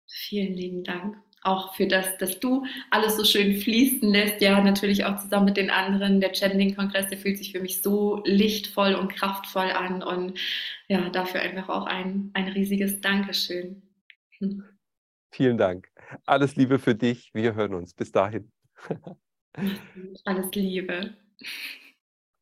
Vielen lieben Dank auch für das, dass du alles so schön fließen lässt. Ja, natürlich auch zusammen mit den anderen. Der Channeling-Kongress, der fühlt sich für mich so lichtvoll und kraftvoll an. Und ja, dafür einfach auch ein, ein riesiges Dankeschön.
Hm. Vielen Dank. Alles Liebe für dich. Wir hören uns. Bis dahin.
Alles Liebe.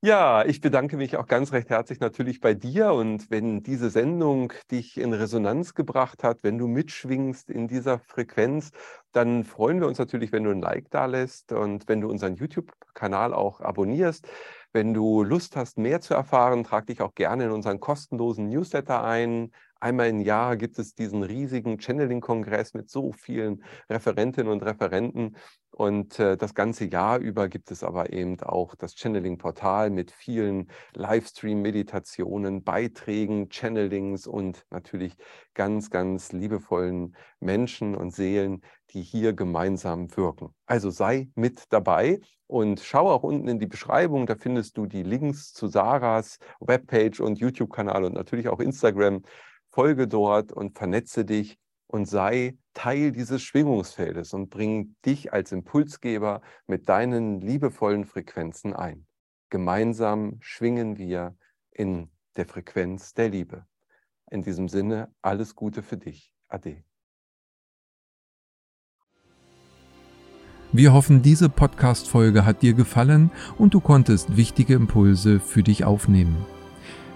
Ja, ich bedanke mich auch ganz recht herzlich natürlich bei dir und wenn diese Sendung dich in Resonanz gebracht hat, wenn du mitschwingst in dieser Frequenz, dann freuen wir uns natürlich, wenn du ein Like da lässt und wenn du unseren YouTube-Kanal auch abonnierst. Wenn du Lust hast, mehr zu erfahren, trag dich auch gerne in unseren kostenlosen Newsletter ein. Einmal im Jahr gibt es diesen riesigen Channeling-Kongress mit so vielen Referentinnen und Referenten Und äh, das ganze Jahr über gibt es aber eben auch das Channeling-Portal mit vielen Livestream-Meditationen, Beiträgen, Channelings und natürlich ganz, ganz liebevollen Menschen und Seelen, die hier gemeinsam wirken. Also sei mit dabei und schau auch unten in die Beschreibung, da findest du die Links zu Sarahs Webpage und YouTube-Kanal und natürlich auch Instagram. Folge dort und vernetze dich und sei Teil dieses Schwingungsfeldes und bring dich als Impulsgeber mit deinen liebevollen Frequenzen ein. Gemeinsam schwingen wir in der Frequenz der Liebe. In diesem Sinne, alles Gute für dich. Ade.
Wir hoffen, diese Podcast-Folge hat dir gefallen und du konntest wichtige Impulse für dich aufnehmen.